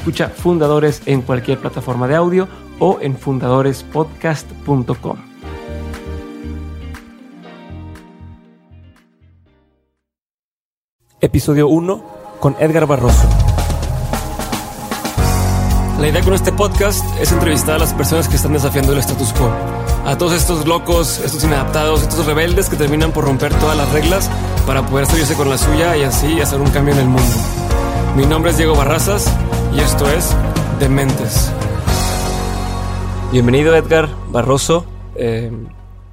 Escucha Fundadores en cualquier plataforma de audio o en fundadorespodcast.com. Episodio 1 con Edgar Barroso. La idea con este podcast es entrevistar a las personas que están desafiando el status quo. A todos estos locos, estos inadaptados, estos rebeldes que terminan por romper todas las reglas para poder salirse con la suya y así hacer un cambio en el mundo. Mi nombre es Diego Barrazas y esto es Dementes. Bienvenido Edgar Barroso. Eh,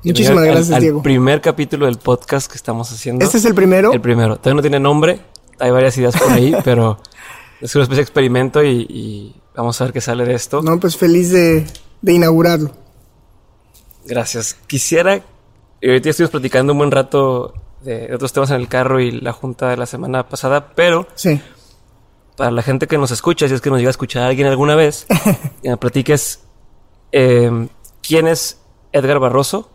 Muchísimas gracias, al, Diego. primer capítulo del podcast que estamos haciendo. ¿Este es el primero? El primero. Todavía no tiene nombre. Hay varias ideas por ahí, pero es una especie de experimento y, y Vamos a ver qué sale de esto. No, pues feliz de, inaugurarlo. Gracias. Quisiera, y ahorita estuvimos platicando un buen rato de, otros temas en el carro y la junta de la semana pasada, pero sí. Para la gente que nos escucha, si es que nos llega a escuchar a alguien alguna vez, que me platiques eh, quién es Edgar Barroso.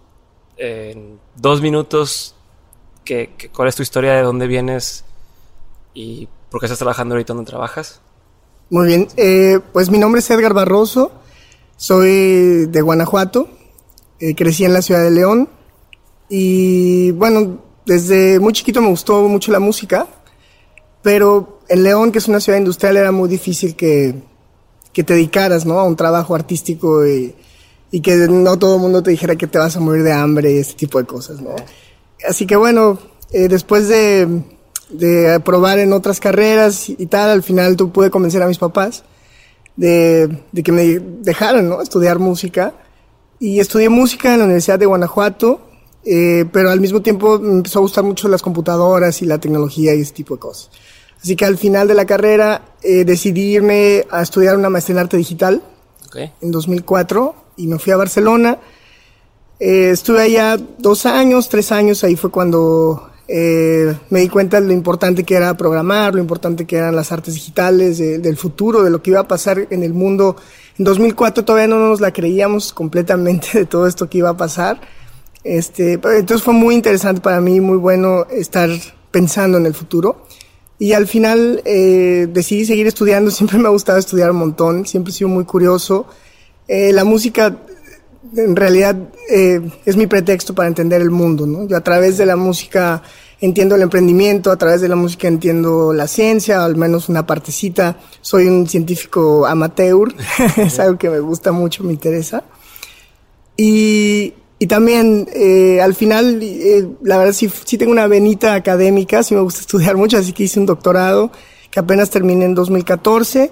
En dos minutos, que, ¿cuál es tu historia? ¿De dónde vienes? ¿Y por qué estás trabajando ahorita donde trabajas? Muy bien, eh, pues mi nombre es Edgar Barroso, soy de Guanajuato, eh, crecí en la ciudad de León y bueno, desde muy chiquito me gustó mucho la música, pero en León, que es una ciudad industrial, era muy difícil que, que te dedicaras ¿no? a un trabajo artístico y, que no todo el mundo te dijera que te vas a morir de hambre y este tipo de cosas. ¿no? Así que bueno, eh, después de de probar en otras carreras y tal, al final tú pude convencer a mis papás de, de que me dejaran ¿no? estudiar música. Y estudié música en la Universidad de Guanajuato, eh, pero al mismo tiempo me empezó a gustar mucho las computadoras y la tecnología y ese tipo de cosas. Así que al final de la carrera eh, decidí irme a estudiar una maestría en arte digital en 2004 y me fui a Barcelona. Eh, estuve allá dos años, tres años, ahí fue cuando eh, me di cuenta de lo importante que era programar, lo importante que eran las artes digitales, del futuro, de lo que iba a pasar en el mundo. En 2004 todavía no nos la creíamos completamente de todo esto que iba a pasar. Este, entonces fue muy interesante para mí, muy bueno estar pensando en el futuro. Y al final eh, decidí seguir estudiando, siempre me ha gustado estudiar un montón, siempre he sido muy curioso. Eh, la música en realidad eh, es mi pretexto para entender el mundo, ¿no? Yo a través de la música entiendo el emprendimiento, a través de la música entiendo la ciencia, al menos una partecita. Soy un científico amateur, es algo que me gusta mucho, me interesa. Y, y también, eh, al final, eh, la verdad sí, sí tengo una venita académica, sí me gusta estudiar mucho, así que hice un doctorado que apenas terminé en 2014.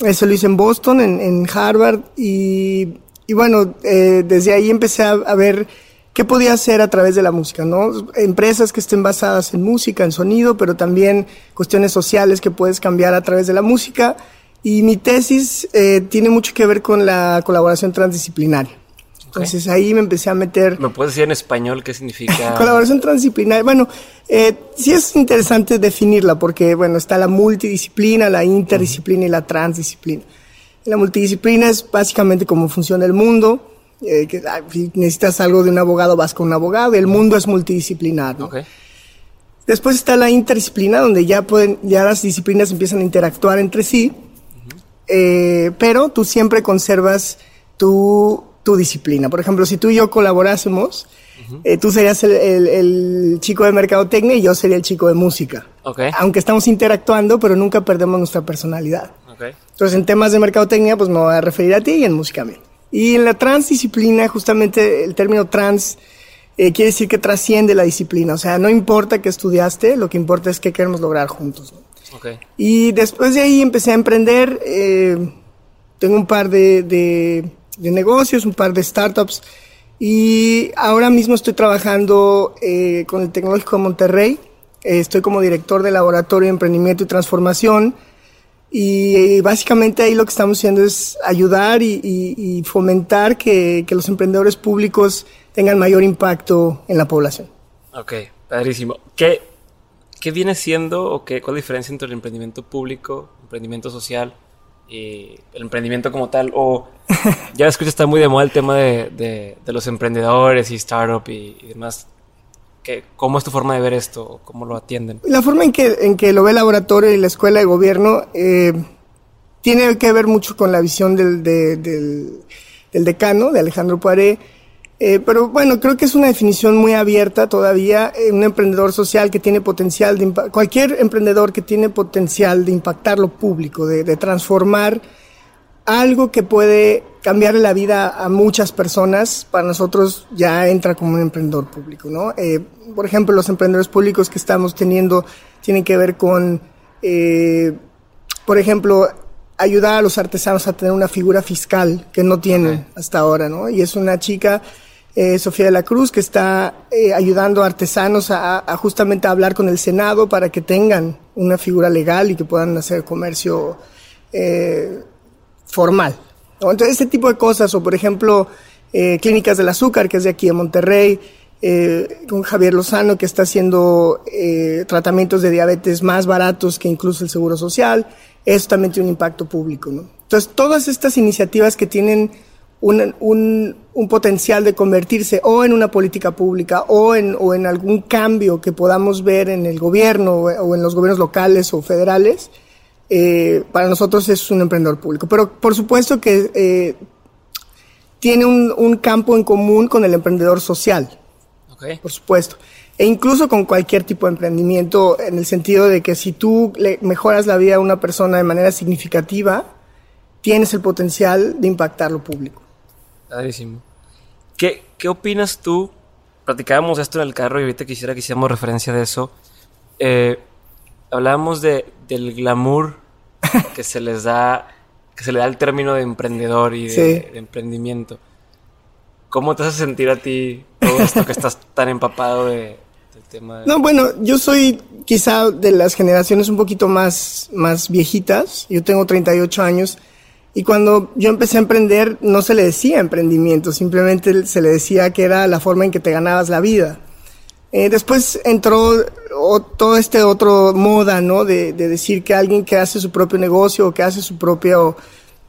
Eso lo hice en Boston, en, en Harvard, y y bueno, eh, desde ahí empecé a, ver qué podía hacer a través de la música, ¿no? Empresas que estén basadas en música, en sonido, pero también cuestiones sociales que puedes cambiar a través de la música. Y mi tesis eh, tiene mucho que ver con la colaboración transdisciplinaria. Entonces ahí me empecé a meter... ¿Me puedes decir en español qué significa? colaboración transdisciplinaria. Bueno, eh, sí es interesante definirla porque, bueno, está la multidisciplina, la interdisciplina y la transdisciplina. La multidisciplina es básicamente cómo funciona el mundo. Eh, que, ah, si necesitas algo de un abogado, vas con un abogado. El mundo es multidisciplinar. Después está la interdisciplina, donde ya, pueden, ya las disciplinas empiezan a interactuar entre sí. Eh, pero tú siempre conservas tu, tu, disciplina. Por ejemplo, si tú y yo colaborásemos, eh, tú serías el, el, chico de mercadotecnia y yo sería el chico de música. Aunque estamos interactuando, pero nunca perdemos nuestra personalidad. Entonces, en temas de mercadotecnia, pues me voy a referir a ti y en música a mí. Y en la transdisciplina, justamente el término trans eh, quiere decir que trasciende la disciplina. O sea, no importa qué estudiaste, lo que importa es qué queremos lograr juntos. Y después de ahí empecé a emprender. Eh, tengo un par de, de, negocios, un par de startups. Y ahora mismo estoy trabajando eh, con el Tecnológico de Monterrey. estoy como director de Laboratorio de Emprendimiento y Transformación. Y básicamente ahí lo que estamos haciendo es ayudar y, fomentar que, que, los emprendedores públicos tengan mayor impacto en la población. Ok, padrísimo. ¿Qué, qué viene siendo o qué, cuál es la diferencia entre el emprendimiento público, emprendimiento social y el emprendimiento como tal? O ya escucho está muy de moda el tema de, de, los emprendedores y startup y, demás. ¿Cómo es tu forma de ver esto? ¿Cómo lo atienden? La forma en que, en que lo ve el laboratorio y la escuela de gobierno eh, tiene que ver mucho con la visión del, del, decano, de Alejandro Poiré. Eh, pero bueno, creo que es una definición muy abierta todavía. Eh, un emprendedor social que tiene potencial de cualquier emprendedor que tiene potencial de impactar lo público, de, de transformar algo que puede cambiar la vida a muchas personas, para nosotros ya entra como un emprendedor público, ¿no? Eh, por ejemplo, los emprendedores públicos que estamos teniendo tienen que ver con, eh, por ejemplo, ayudar a los artesanos a tener una figura fiscal que no tienen hasta ahora, ¿no? Y es una chica, eh, Sofía de la Cruz, que está ayudando a artesanos a, justamente hablar con el Senado para que tengan una figura legal y que puedan hacer comercio formal. Entonces, este tipo de cosas, o por ejemplo, eh, Clínicas del Azúcar, que es de aquí de Monterrey, eh, con Javier Lozano, que está haciendo eh, tratamientos de diabetes más baratos que incluso el Seguro Social, eso también tiene un impacto público. Entonces, todas estas iniciativas que tienen un, un, un, potencial de convertirse o en una política pública o en, o en algún cambio que podamos ver en el gobierno o en los gobiernos locales o federales, eh, para nosotros es un emprendedor público. Pero por supuesto que eh, tiene un, campo en común con el emprendedor social. Por supuesto. E incluso con cualquier tipo de emprendimiento, en el sentido de que si tú le mejoras la vida a una persona de manera significativa, tienes el potencial de impactar lo público. Clarísimo. ¿Qué, ¿Qué opinas tú? Platicábamos esto en el carro y ahorita quisiera que hiciéramos referencia de eso. Eh, hablábamos de, del glamour que se les da, que se le da el término de emprendedor y de, emprendimiento. ¿Cómo te hace sentir a ti todo esto que estás tan empapado de, del tema? No, bueno, yo soy quizá de las generaciones un poquito más, más viejitas. Yo tengo 38 años. Y cuando yo empecé a emprender, no se le decía emprendimiento, simplemente se le decía que era la forma en que te ganabas la vida. Eh, después entró todo este otro moda, ¿no? De, decir que alguien que hace su propio negocio o que hace su propio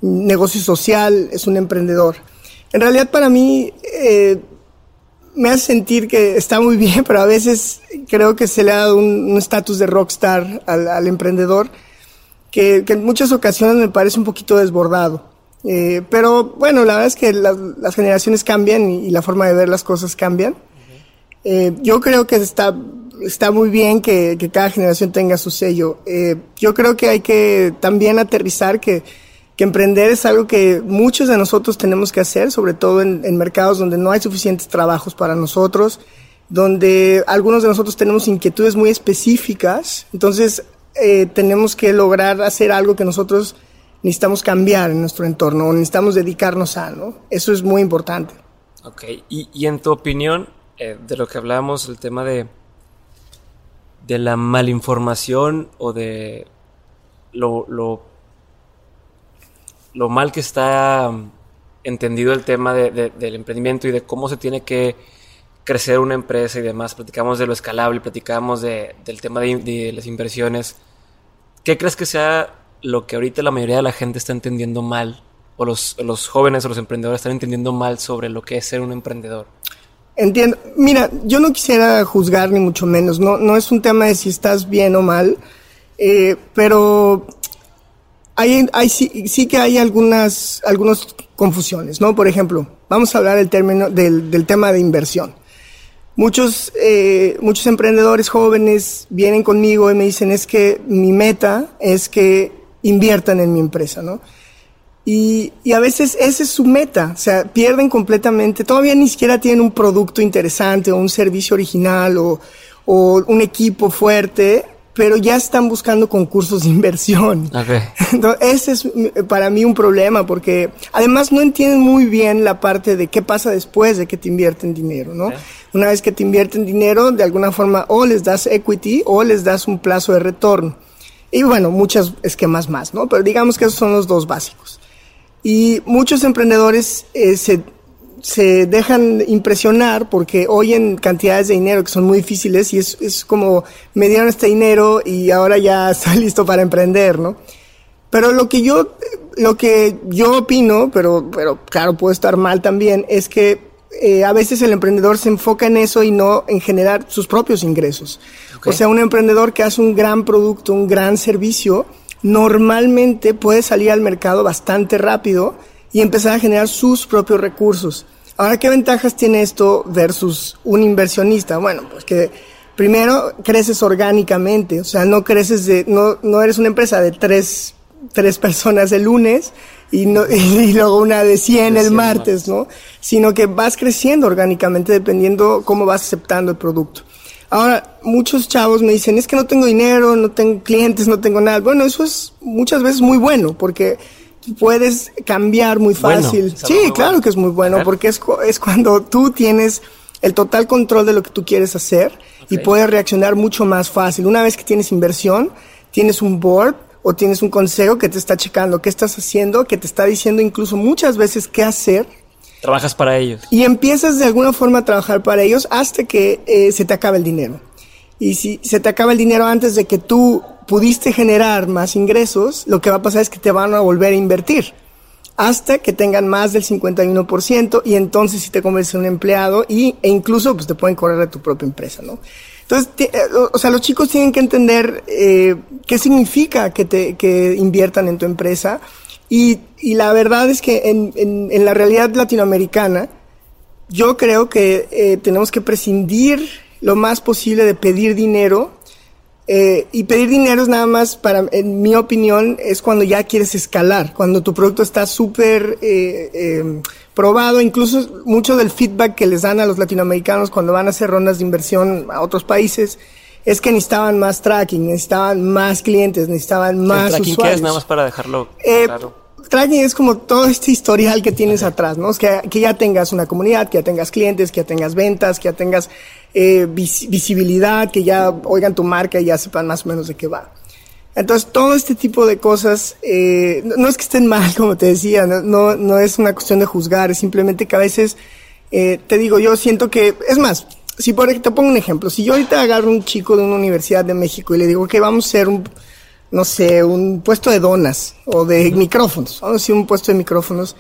negocio social es un emprendedor. En realidad para mí eh, me hace sentir que está muy bien, pero a veces creo que se le ha dado un estatus de rockstar al, emprendedor que, en muchas ocasiones me parece un poquito desbordado. Eh, pero bueno, la verdad es que las generaciones cambian y, la forma de ver las cosas cambian. Eh, yo creo que está, está muy bien que, que cada generación tenga su sello. Eh, yo creo que hay que también aterrizar que, que, emprender es algo que muchos de nosotros tenemos que hacer, sobre todo en, en mercados donde no hay suficientes trabajos para nosotros, donde algunos de nosotros tenemos inquietudes muy específicas. Entonces, eh, tenemos que lograr hacer algo que nosotros necesitamos cambiar en nuestro entorno, o necesitamos dedicarnos a, ¿no? Eso es muy importante. Ok, y, y en tu opinión, eh, de lo que hablábamos, el tema de, de la malinformación o de lo, lo, mal que está um, entendido el tema del emprendimiento y de cómo se tiene que crecer una empresa y demás. Platicamos de lo escalable, platicamos de, del tema de, las inversiones. ¿Qué crees que sea lo que ahorita la mayoría de la gente está entendiendo mal? O los, los jóvenes o los emprendedores están entendiendo mal sobre lo que es ser un emprendedor. Entiendo. Mira, yo no quisiera juzgar ni mucho menos. No, no es un tema de si estás bien o mal, eh, pero hay, hay sí, sí, que hay algunas, confusiones, ¿no? Por ejemplo, vamos a hablar del término del, del tema de inversión. Muchos, eh, muchos emprendedores jóvenes vienen conmigo y me dicen es que mi meta es que inviertan en mi empresa, ¿no? Y, y, a veces esa es su meta, o sea, pierden completamente, todavía ni siquiera tienen un producto interesante o un servicio original o, o un equipo fuerte, pero ya están buscando concursos de inversión. Okay. Entonces, ese es para mí un problema, porque además no entienden muy bien la parte de qué pasa después de que te invierten dinero, ¿no? Okay. Una vez que te invierten dinero, de alguna forma o les das equity o les das un plazo de retorno. Y bueno, muchos esquemas más, ¿no? Pero digamos que esos son los dos básicos. Y muchos emprendedores eh, se, se dejan impresionar porque oyen cantidades de dinero que son muy difíciles y es, es como me dieron este dinero y ahora ya estoy listo para emprender, ¿no? Pero lo que yo, lo que yo opino, pero, pero claro, puedo estar mal también, es que eh, a veces el emprendedor se enfoca en eso y no en generar sus propios ingresos. Okay. O sea, un emprendedor que hace un gran producto, un gran servicio, normalmente puede salir al mercado bastante rápido y empezar a generar sus propios recursos. Ahora, ¿qué ventajas tiene esto versus un inversionista? Bueno, pues que primero creces orgánicamente, o sea, no creces de, no, no eres una empresa de tres, tres personas el lunes y, no, y luego una de 100 el martes, ¿no? Sino que vas creciendo orgánicamente dependiendo cómo vas aceptando el producto. Ahora, muchos chavos me dicen, es que no tengo dinero, no tengo clientes, no tengo nada. Bueno, eso es muchas veces muy bueno porque puedes cambiar muy fácil. Bueno, sí, muy claro bueno. que es muy bueno porque es, es cuando tú tienes el total control de lo que tú quieres hacer okay. y puedes reaccionar mucho más fácil. Una vez que tienes inversión, tienes un board o tienes un consejo que te está checando qué estás haciendo, que te está diciendo incluso muchas veces qué hacer. Trabajas para ellos. Y empiezas de alguna forma a trabajar para ellos hasta que eh, se te acabe el dinero. Y si se te acaba el dinero antes de que tú pudiste generar más ingresos, lo que va a pasar es que te van a volver a invertir hasta que tengan más del 51% y entonces si te conviertes en un empleado y, e incluso pues te pueden correr de tu propia empresa, ¿no? Entonces, o sea, los chicos tienen que entender eh, qué significa que te que inviertan en tu empresa y, y la verdad es que en, en, en, la realidad latinoamericana yo creo que eh, tenemos que prescindir lo más posible de pedir dinero eh, y pedir dinero es nada más, para, en mi opinión, es cuando ya quieres escalar, cuando tu producto está súper eh, eh, probado, incluso mucho del feedback que les dan a los latinoamericanos cuando van a hacer rondas de inversión a otros países es que necesitaban más tracking, necesitaban más clientes, necesitaban más ¿El tracking usuarios. ¿qué es? Nada más para dejarlo Eh, claro. Tracking es como todo este historial que tienes atrás, ¿no? Es que, que ya tengas una comunidad, que ya tengas clientes, que ya tengas ventas, que ya tengas eh, vis visibilidad, que ya oigan tu marca y ya sepan más o menos de qué va. Entonces, todo este tipo de cosas, eh, no, es que estén mal, como te decía, no, no, es una cuestión de juzgar, es simplemente que a veces, eh, te digo, yo siento que, es más, si por te pongo un ejemplo, si yo ahorita agarro un chico de una universidad de México y le digo que vamos a hacer un, no sé, un puesto de donas o de micrófonos, vamos a decir un puesto de micrófonos,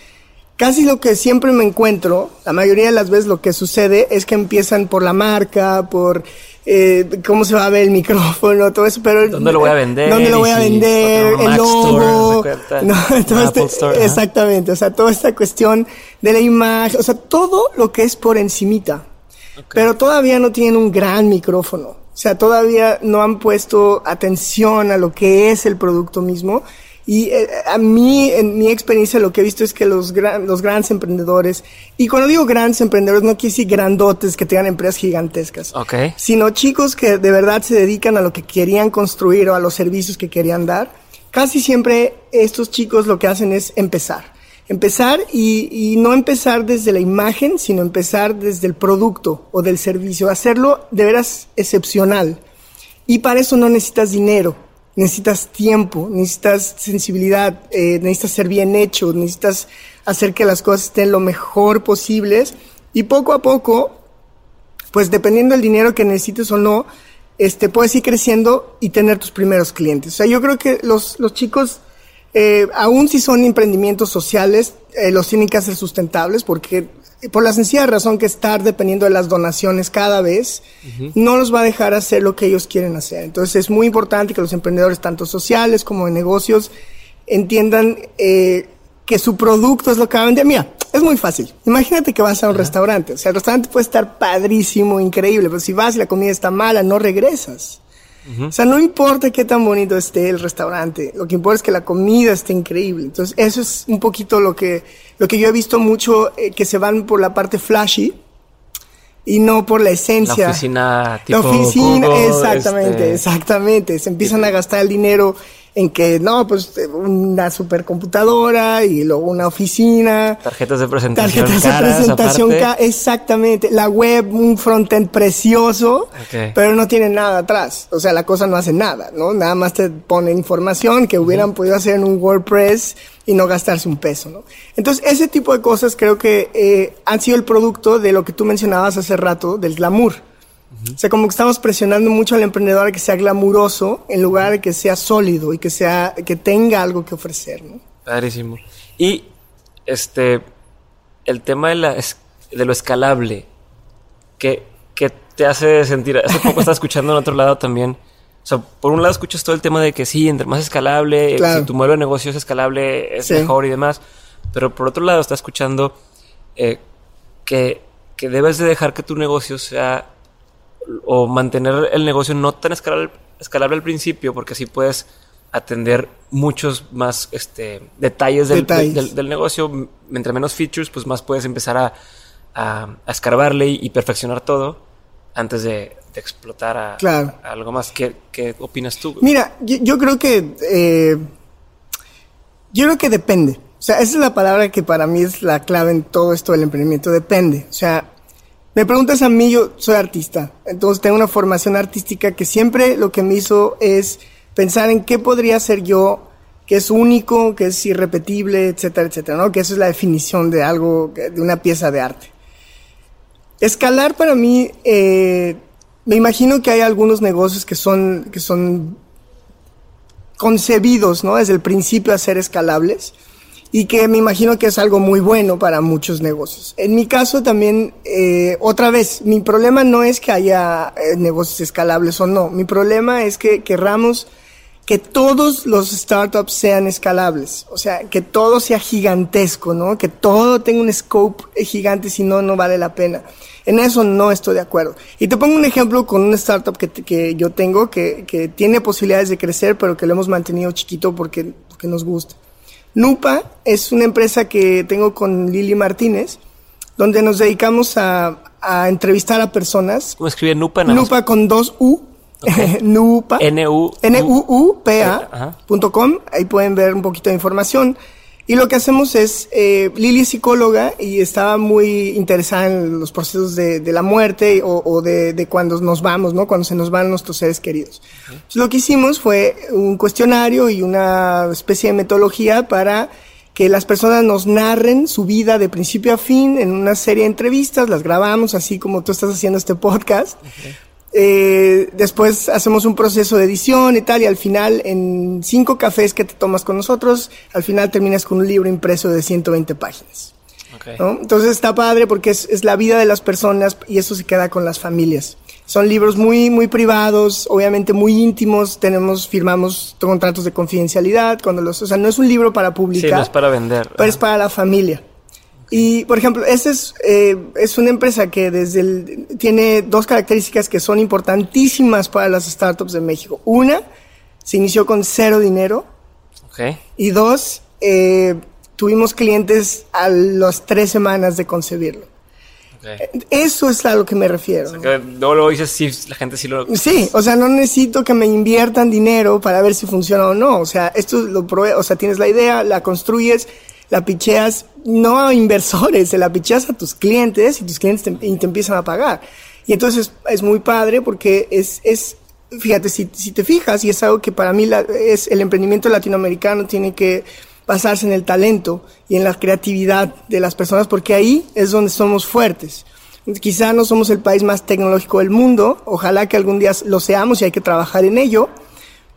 casi lo que siempre me encuentro, la mayoría de las veces lo que sucede es que empiezan por la marca, por eh, cómo se va a ver el micrófono, todo eso, pero... ¿Dónde lo voy a vender? ¿Dónde lo voy a si vender? otro El logo. Store, no, ¿se todo Apple este- Store, exactamente, o sea, toda esta cuestión de la imagen, o sea, todo lo que es por encimita. Pero todavía no tienen un gran micrófono. O sea, todavía no han puesto atención a lo que es el producto mismo. Y eh, a mí, en mi experiencia, lo que he visto es que los, gran, los grandes emprendedores, y cuando digo grandes emprendedores, no quiere decir grandotes que tengan empresas gigantescas, Ok. sino chicos que de verdad se dedican a lo que querían construir o a los servicios que querían dar. Casi siempre estos chicos lo que hacen es empezar. Empezar y, y no empezar desde la imagen, sino empezar desde el producto o del servicio. Hacerlo de veras excepcional. Y para eso no necesitas dinero, necesitas tiempo, necesitas sensibilidad, eh, necesitas ser bien hecho, necesitas hacer que las cosas estén lo mejor posibles. Y poco a poco, pues dependiendo del dinero que necesites o no, este, puedes ir creciendo y tener tus primeros clientes. O sea, yo creo que los, los chicos, eh, aún si son emprendimientos sociales, eh, los tienen que hacer sustentables porque por la sencilla razón que estar dependiendo de las donaciones cada vez no los va a dejar hacer lo que ellos quieren hacer. Entonces es muy importante que los emprendedores, tanto sociales como de negocios, entiendan eh, que su producto es lo que va a vender. Mira, es muy fácil. Imagínate que vas a un restaurante. O sea, el restaurante puede estar padrísimo, increíble, pero si vas y la comida está mala, no regresas. O sea, no importa qué tan bonito esté el restaurante, lo que importa es que la comida esté increíble. Entonces, eso es un poquito lo que, lo que yo he visto mucho, eh, que se van por la parte flashy y no por la esencia. La oficina tipo La oficina, Google, exactamente, este, exactamente. Se empiezan a gastar el dinero en que, no, pues una supercomputadora y luego una oficina. Tarjetas de presentación Tarjetas de caras, presentación, ca- exactamente. La web, un frontend precioso, pero no tiene nada atrás. O sea, la cosa no hace nada, ¿no? Nada más te pone información que hubieran podido hacer en un WordPress y no gastarse un peso, ¿no? Entonces, ese tipo de cosas creo que eh, han sido el producto de lo que tú mencionabas hace rato, del glamour. O sea, como que estamos presionando mucho al emprendedor a que sea glamuroso en lugar de que sea sólido y que sea, que tenga algo que ofrecer, ¿no? Padrísimo. Y este el tema de la de lo escalable que, que te hace sentir. Hace poco estaba escuchando en otro lado también. O sea, por un lado escuchas todo el tema de que sí, entre más escalable, eh, Claro. si tu modelo de negocio es escalable, es Sí. mejor y demás. Pero por otro lado, está escuchando eh, que, que debes de dejar que tu negocio sea o mantener el negocio no tan escalable, escalable al principio, porque así puedes atender muchos más este, detalles, del, Detalles. del- del negocio. M- Entre menos features, pues más puedes empezar a, a, a escarbarle y, y perfeccionar todo antes de, de explotar a, Claro. a algo más. ¿Qué, qué opinas tú? Mira, yo, yo creo que eh, yo creo que depende. O sea, esa es la palabra que para mí es la clave en todo esto del emprendimiento. Depende. O sea, me preguntas a mí, yo soy artista. Entonces tengo una formación artística que siempre lo que me hizo es pensar en qué podría hacer yo que es único, que es irrepetible, etcétera, etcétera, ¿no? Que eso es la definición de algo, de una pieza de arte. Escalar para mí, eh, me imagino que hay algunos negocios que son, que son concebidos, ¿no? Desde el principio a ser escalables y que me imagino que es algo muy bueno para muchos negocios. En mi caso también, eh, otra vez, mi problema no es que haya eh, negocios escalables o no, mi problema es que querramos que todos los startups sean escalables, o sea, que todo sea gigantesco, ¿no? Que todo tenga un scope gigante, si no, no vale la pena. En eso no estoy de acuerdo. Y te pongo un ejemplo con una startup que, que yo tengo que, que tiene posibilidades de crecer, pero que lo hemos mantenido chiquito porque, porque nos gusta. Nupa es una empresa que tengo con Lili Martínez, donde nos dedicamos a, a entrevistar a personas. ¿Cómo escribe Nupa? Nada. Nupa con dos U. Nupa. N-U-U-P-A.com. Ahí pueden ver un poquito de información. Y lo que hacemos es, eh, Lili es psicóloga y estaba muy interesada en los procesos de, de la muerte o, o de, de cuando nos vamos, ¿no? Cuando se nos van nuestros seres queridos. Entonces, lo que hicimos fue un cuestionario y una especie de metodología para que las personas nos narren su vida de principio a fin en una serie de entrevistas, las grabamos así como tú estás haciendo este podcast. Eh, después hacemos un proceso de edición y tal, y al final, en cinco cafés que te tomas con nosotros, al final terminas con un libro impreso de 120 páginas. Entonces está padre porque es, es la vida de las personas y eso se queda con las familias. Son libros muy, muy privados, obviamente muy íntimos, tenemos, firmamos contratos de confidencialidad, cuando los, o sea, no es un libro para Sí, publicar no es para vender. pero es para la familia. Y, por ejemplo, esta es, eh, es una empresa que desde el, tiene dos características que son importantísimas para las startups de México. Una, se inició con cero dinero. Ok. Y dos, eh, tuvimos clientes a las tres semanas de concebirlo. ok. Eso es a lo que me refiero. ¿no? Que Luego, luego dices, sí, la gente sí lo... Sí, o sea, no necesito que me inviertan dinero para ver si funciona o no. O sea, esto lo provee, o sea, tienes la idea, la construyes, la picheas, no a inversores, se la picheas a tus clientes y tus clientes te, empiezan a pagar. Y entonces es muy padre porque es, es fíjate, si, si te fijas, y es algo que para mí es el emprendimiento latinoamericano tiene que basarse en el talento y en la creatividad de las personas, porque ahí es donde somos fuertes. Quizá no somos el país más tecnológico del mundo, ojalá que algún día lo seamos y hay que trabajar en ello,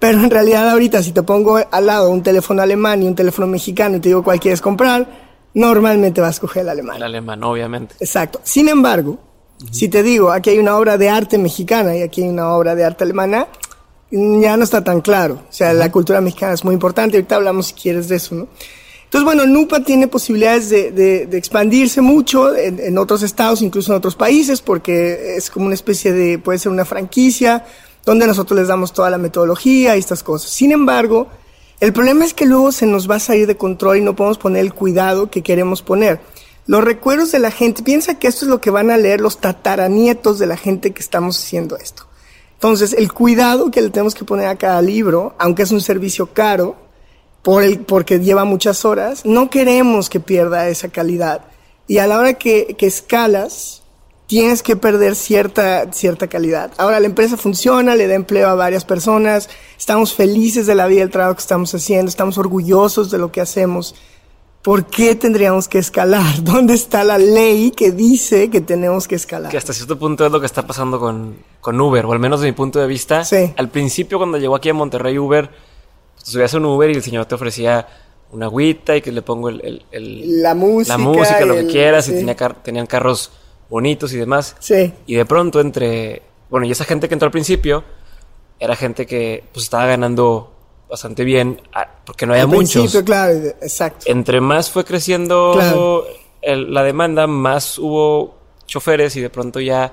pero en realidad ahorita si te pongo al lado un teléfono alemán y un teléfono mexicano y te digo cuál quieres comprar, normalmente vas a escoger el alemán. El alemán, obviamente. Exacto. Sin embargo, si te digo, aquí hay una obra de arte mexicana y aquí hay una obra de arte alemana, ya no está tan claro. O sea, la cultura mexicana es muy importante. Ahorita hablamos, si quieres, de eso, ¿no? Entonces, bueno, NUPA tiene posibilidades de, de- de expandirse mucho en, en otros estados, incluso en otros países, porque es como una especie de, puede ser una franquicia, donde nosotros les damos toda la metodología y estas cosas. Sin embargo, el problema es que luego se nos va a salir de control y no podemos poner el cuidado que queremos poner. Los recuerdos de la gente, piensa que esto es lo que van a leer los tataranietos de la gente que estamos haciendo esto. Entonces, el cuidado que le tenemos que poner a cada libro, aunque es un servicio caro, por el, porque lleva muchas horas, no queremos que pierda esa calidad. Y a la hora que, que escalas, tienes que perder cierta, cierta calidad. Ahora la empresa funciona, le da empleo a varias personas, estamos felices de la vida del trabajo que estamos haciendo, estamos orgullosos de lo que hacemos. ¿Por qué tendríamos que escalar? ¿Dónde está la ley que dice que tenemos que escalar? Que hasta cierto punto es lo que está pasando con, con Uber, o al menos de mi punto de vista. Sí. Al principio, cuando llegó aquí a Monterrey Uber, pues, subías a un Uber y el señor te ofrecía una agüita y que le pongo el, el- el- La música, la música, lo que quieras, sí. y tenía car- tenían carros bonitos y demás. Sí, Y de pronto entre, bueno, y esa gente que entró al principio era gente que pues estaba ganando bastante bien porque no había al muchos. claro, exacto. Entre más fue creciendo Claro. el- la demanda, más hubo choferes y de pronto ya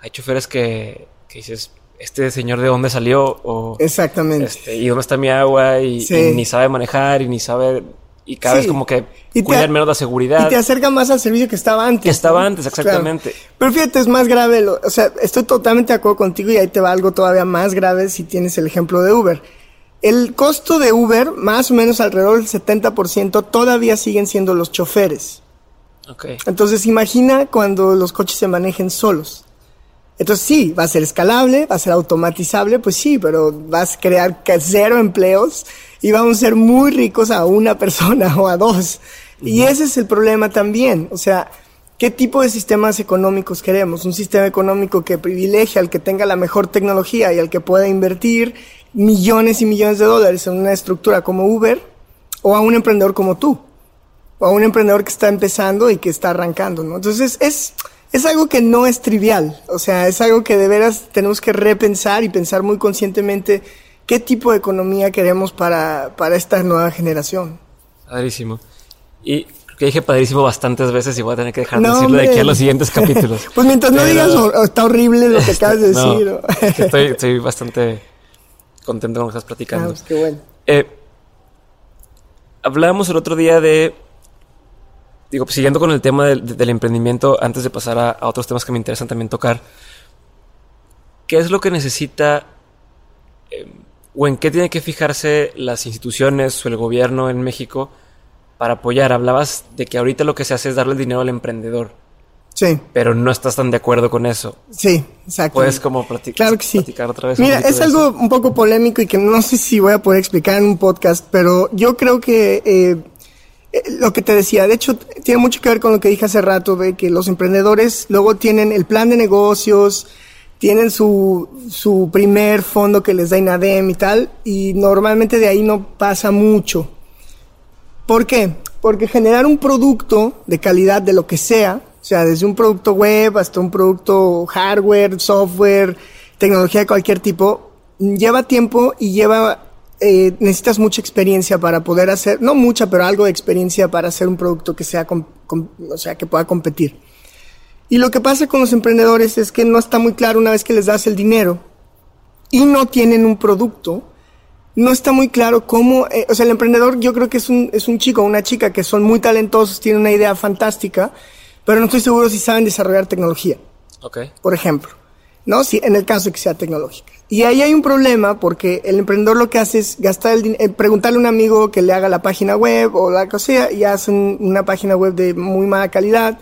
hay choferes que, que dices, este señor de dónde salió o Exactamente. este, y dónde está mi agua y, Sí. y ni sabe manejar y ni sabe y cada Sí. vez como que Y cuidan menos la seguridad Y te acerca más al servicio que estaba antes. que estaba ¿no? antes, exactamente. Claro. Pero fíjate, es más grave. lo- o sea, estoy totalmente de acuerdo contigo y ahí te va algo todavía más grave si tienes el ejemplo de Uber. El costo de Uber, más o menos alrededor del 70%, todavía siguen siendo los choferes. Ok. Entonces imagina cuando los coches se manejen solos. Entonces sí, va a ser escalable, va a ser automatizable, pues sí, pero vas a crear cero empleos y vamos a ser muy ricos a una persona o a dos. Y ese es el problema también. O sea, ¿qué tipo de sistemas económicos queremos? Un sistema económico que privilegia al que tenga la mejor tecnología y al que pueda invertir millones y millones de dólares en una estructura como Uber o a un emprendedor como tú o a un emprendedor que está empezando y que está arrancando, ¿no? Entonces es, es algo que no es trivial, o sea, es algo que de veras tenemos que repensar y pensar muy conscientemente qué tipo de economía queremos para, para esta nueva generación. Padrísimo. Y que dije padrísimo bastantes veces y voy a tener que dejar de No, decirlo de aquí a los siguientes capítulos. Pues mientras no Pero- digas, "Oh, oh, está horrible lo que acabas de decir. o- es que estoy, estoy bastante contento con lo que estás Ah, platicando. pues qué bueno. Eh, hablábamos el otro día de. Digo, pues, siguiendo con el tema del, del emprendimiento, antes de pasar a, a otros temas que me interesan también tocar. ¿Qué es lo que necesita eh, o en qué tiene que fijarse las instituciones o el gobierno en México para apoyar? Hablabas de que ahorita lo que se hace es darle el dinero al emprendedor, Sí, pero no estás tan de acuerdo con eso. sí, exacto. Puedes como plati- Claro que sí. platicar otra vez. Mira, es algo eso? un poco polémico y que no sé si voy a poder explicar en un podcast, pero yo creo que eh, lo que te decía, de hecho, tiene mucho que ver con lo que dije hace rato, de que los emprendedores luego tienen el plan de negocios, tienen su, su primer fondo que les da INADEM y tal, y normalmente de ahí no pasa mucho. ¿Por qué? Porque generar un producto de calidad de lo que sea, o sea, desde un producto web hasta un producto hardware, software, tecnología de cualquier tipo, lleva tiempo y lleva, eh, necesitas mucha experiencia para poder hacer, no mucha, pero algo de experiencia para hacer un producto que sea, com- com- o sea, que pueda competir. Y lo que pasa con los emprendedores es que no está muy claro una vez que les das el dinero y no tienen un producto, no está muy claro cómo, eh, o sea, el emprendedor yo creo que es un, es un chico o una chica que son muy talentosos, tienen una idea fantástica, pero no estoy seguro si saben desarrollar tecnología, Ok. por ejemplo, ¿no? Si, en el caso de que sea tecnológica. Y ahí hay un problema porque el emprendedor lo que hace es gastar el dinero, preguntarle a un amigo que le haga la página web o la cosa y hacen una página web de muy mala calidad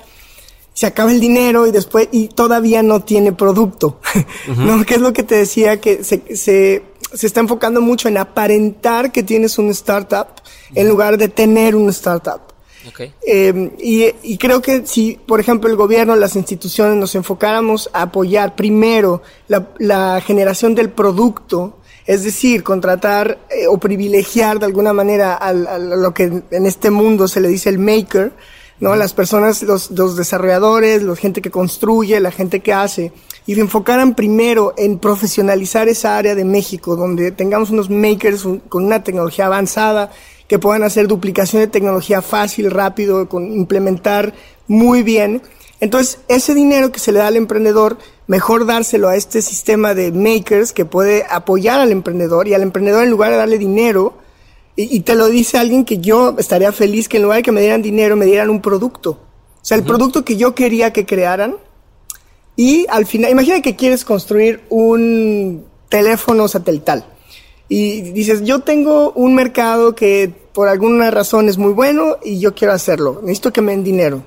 se acaba el dinero y después y todavía no tiene producto. ¿No? Que es lo que te decía que se, se, se está enfocando mucho en aparentar que tienes un startup en lugar de tener un startup. Eh, y, y creo que si, por ejemplo, el gobierno, las instituciones nos enfocáramos a apoyar primero la, la generación del producto, es decir, contratar eh, o privilegiar de alguna manera al- a lo que en este mundo se le dice el maker, ¿no? Las personas, los, los desarrolladores, la gente que construye, la gente que hace, y se enfocaran primero en profesionalizar esa área de México, donde tengamos unos makers un- con una tecnología avanzada, que puedan hacer duplicación de tecnología fácil, rápido, con implementar muy bien. Entonces, ese dinero que se le da al emprendedor mejor dárselo a este sistema de makers que puede apoyar al emprendedor y al emprendedor en lugar de darle dinero, y, te lo dice alguien que yo estaría feliz que en lugar de que me dieran dinero, me dieran un producto. O sea, el producto que yo quería que crearan. Y al final, imagina que quieres construir un teléfono satelital. Y dices, yo tengo un mercado que por alguna razón es muy bueno y yo quiero hacerlo. Necesito que me den dinero.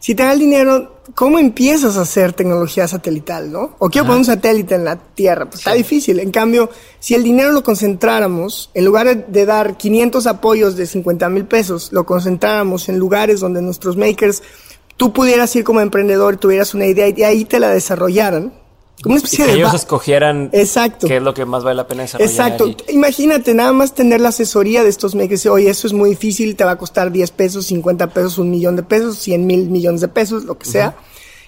Si te da el dinero, ¿cómo empiezas a hacer tecnología satelital, no? O quiero poner un satélite en la Tierra. Pues está difícil. En cambio, si el dinero lo concentráramos, en lugar de dar 500 apoyos de 50 mil pesos, lo concentráramos en lugares donde nuestros makers, tú pudieras ir como emprendedor, tuvieras una idea y ahí te la desarrollaran, como una especie que ellos escogieran Exacto. qué es lo que más vale la pena desarrollar. Exacto. Imagínate nada más tener la asesoría de estos makers. Oye, eso es muy difícil, te va a costar 10 pesos, 50 pesos, un millón de pesos, 100 mil millones de pesos, lo que sea.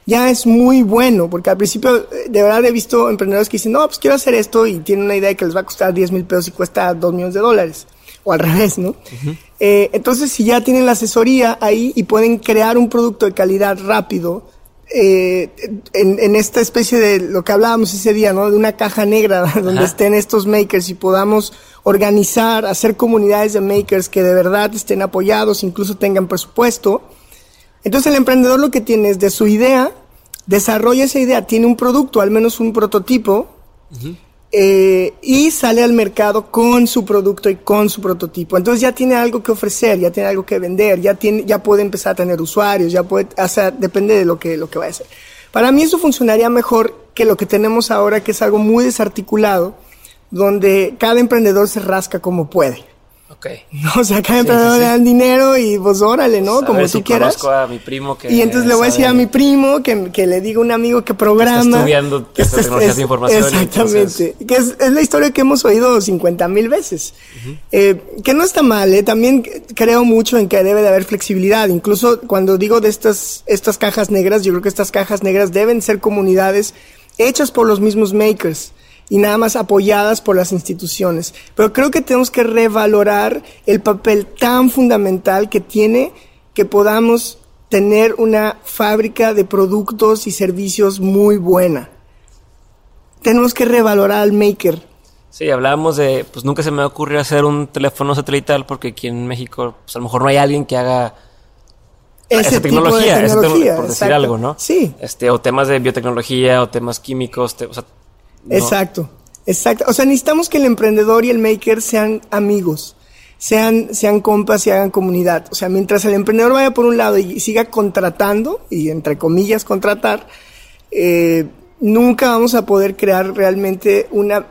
Ya es muy bueno, porque al principio eh, de verdad he visto emprendedores que dicen, no, pues quiero hacer esto y tienen una idea de que les va a costar 10 mil pesos y cuesta 2 millones de dólares. O al revés, ¿no? eh, entonces, si ya tienen la asesoría ahí y pueden crear un producto de calidad rápido, eh, en, esta especie de lo que hablábamos ese día, ¿no? De una caja negra donde estén estos makers y podamos organizar, hacer comunidades de makers que de verdad estén apoyados, incluso tengan presupuesto. Entonces el emprendedor lo que tiene es de su idea, desarrolla esa idea, tiene un producto, al menos un prototipo, eh, y sale al mercado con su producto y con su prototipo. Entonces ya tiene algo que ofrecer, ya tiene algo que vender, ya tiene, ya puede empezar a tener usuarios, ya puede, o sea, depende de lo que, lo que va a hacer. Para mí eso funcionaría mejor que lo que tenemos ahora, que es algo muy desarticulado, donde cada emprendedor se rasca como puede. o sea, cada emprendedor le dan dinero y pues órale, ¿no? Como tú quieras. a mi primo que y entonces le voy a decir a mi primo que, que le diga a un amigo que programa. Está estudiando que tecnologías de información. Exactamente. Que es, es, la historia que hemos oído 50 mil veces. eh, que no está mal, ¿eh? También creo mucho en que debe de haber flexibilidad. Incluso cuando digo de estas, estas cajas negras, yo creo que estas cajas negras deben ser comunidades hechas por los mismos makers y nada más apoyadas por las instituciones. Pero creo que tenemos que revalorar el papel tan fundamental que tiene que podamos tener una fábrica de productos y servicios muy buena. Tenemos que revalorar al maker. Sí, hablábamos de, pues nunca se me ocurrió hacer un teléfono satelital porque aquí en México, pues a lo mejor no hay alguien que haga esa tecnología, por decir algo, ¿no? Sí. Este, o temas de biotecnología o temas químicos, o sea, Exacto, exacto. O sea, necesitamos que el emprendedor y el maker sean amigos, sean, sean compas y hagan comunidad. O sea, mientras el emprendedor vaya por un lado y siga contratando, y entre comillas contratar, eh, nunca vamos a poder crear realmente una,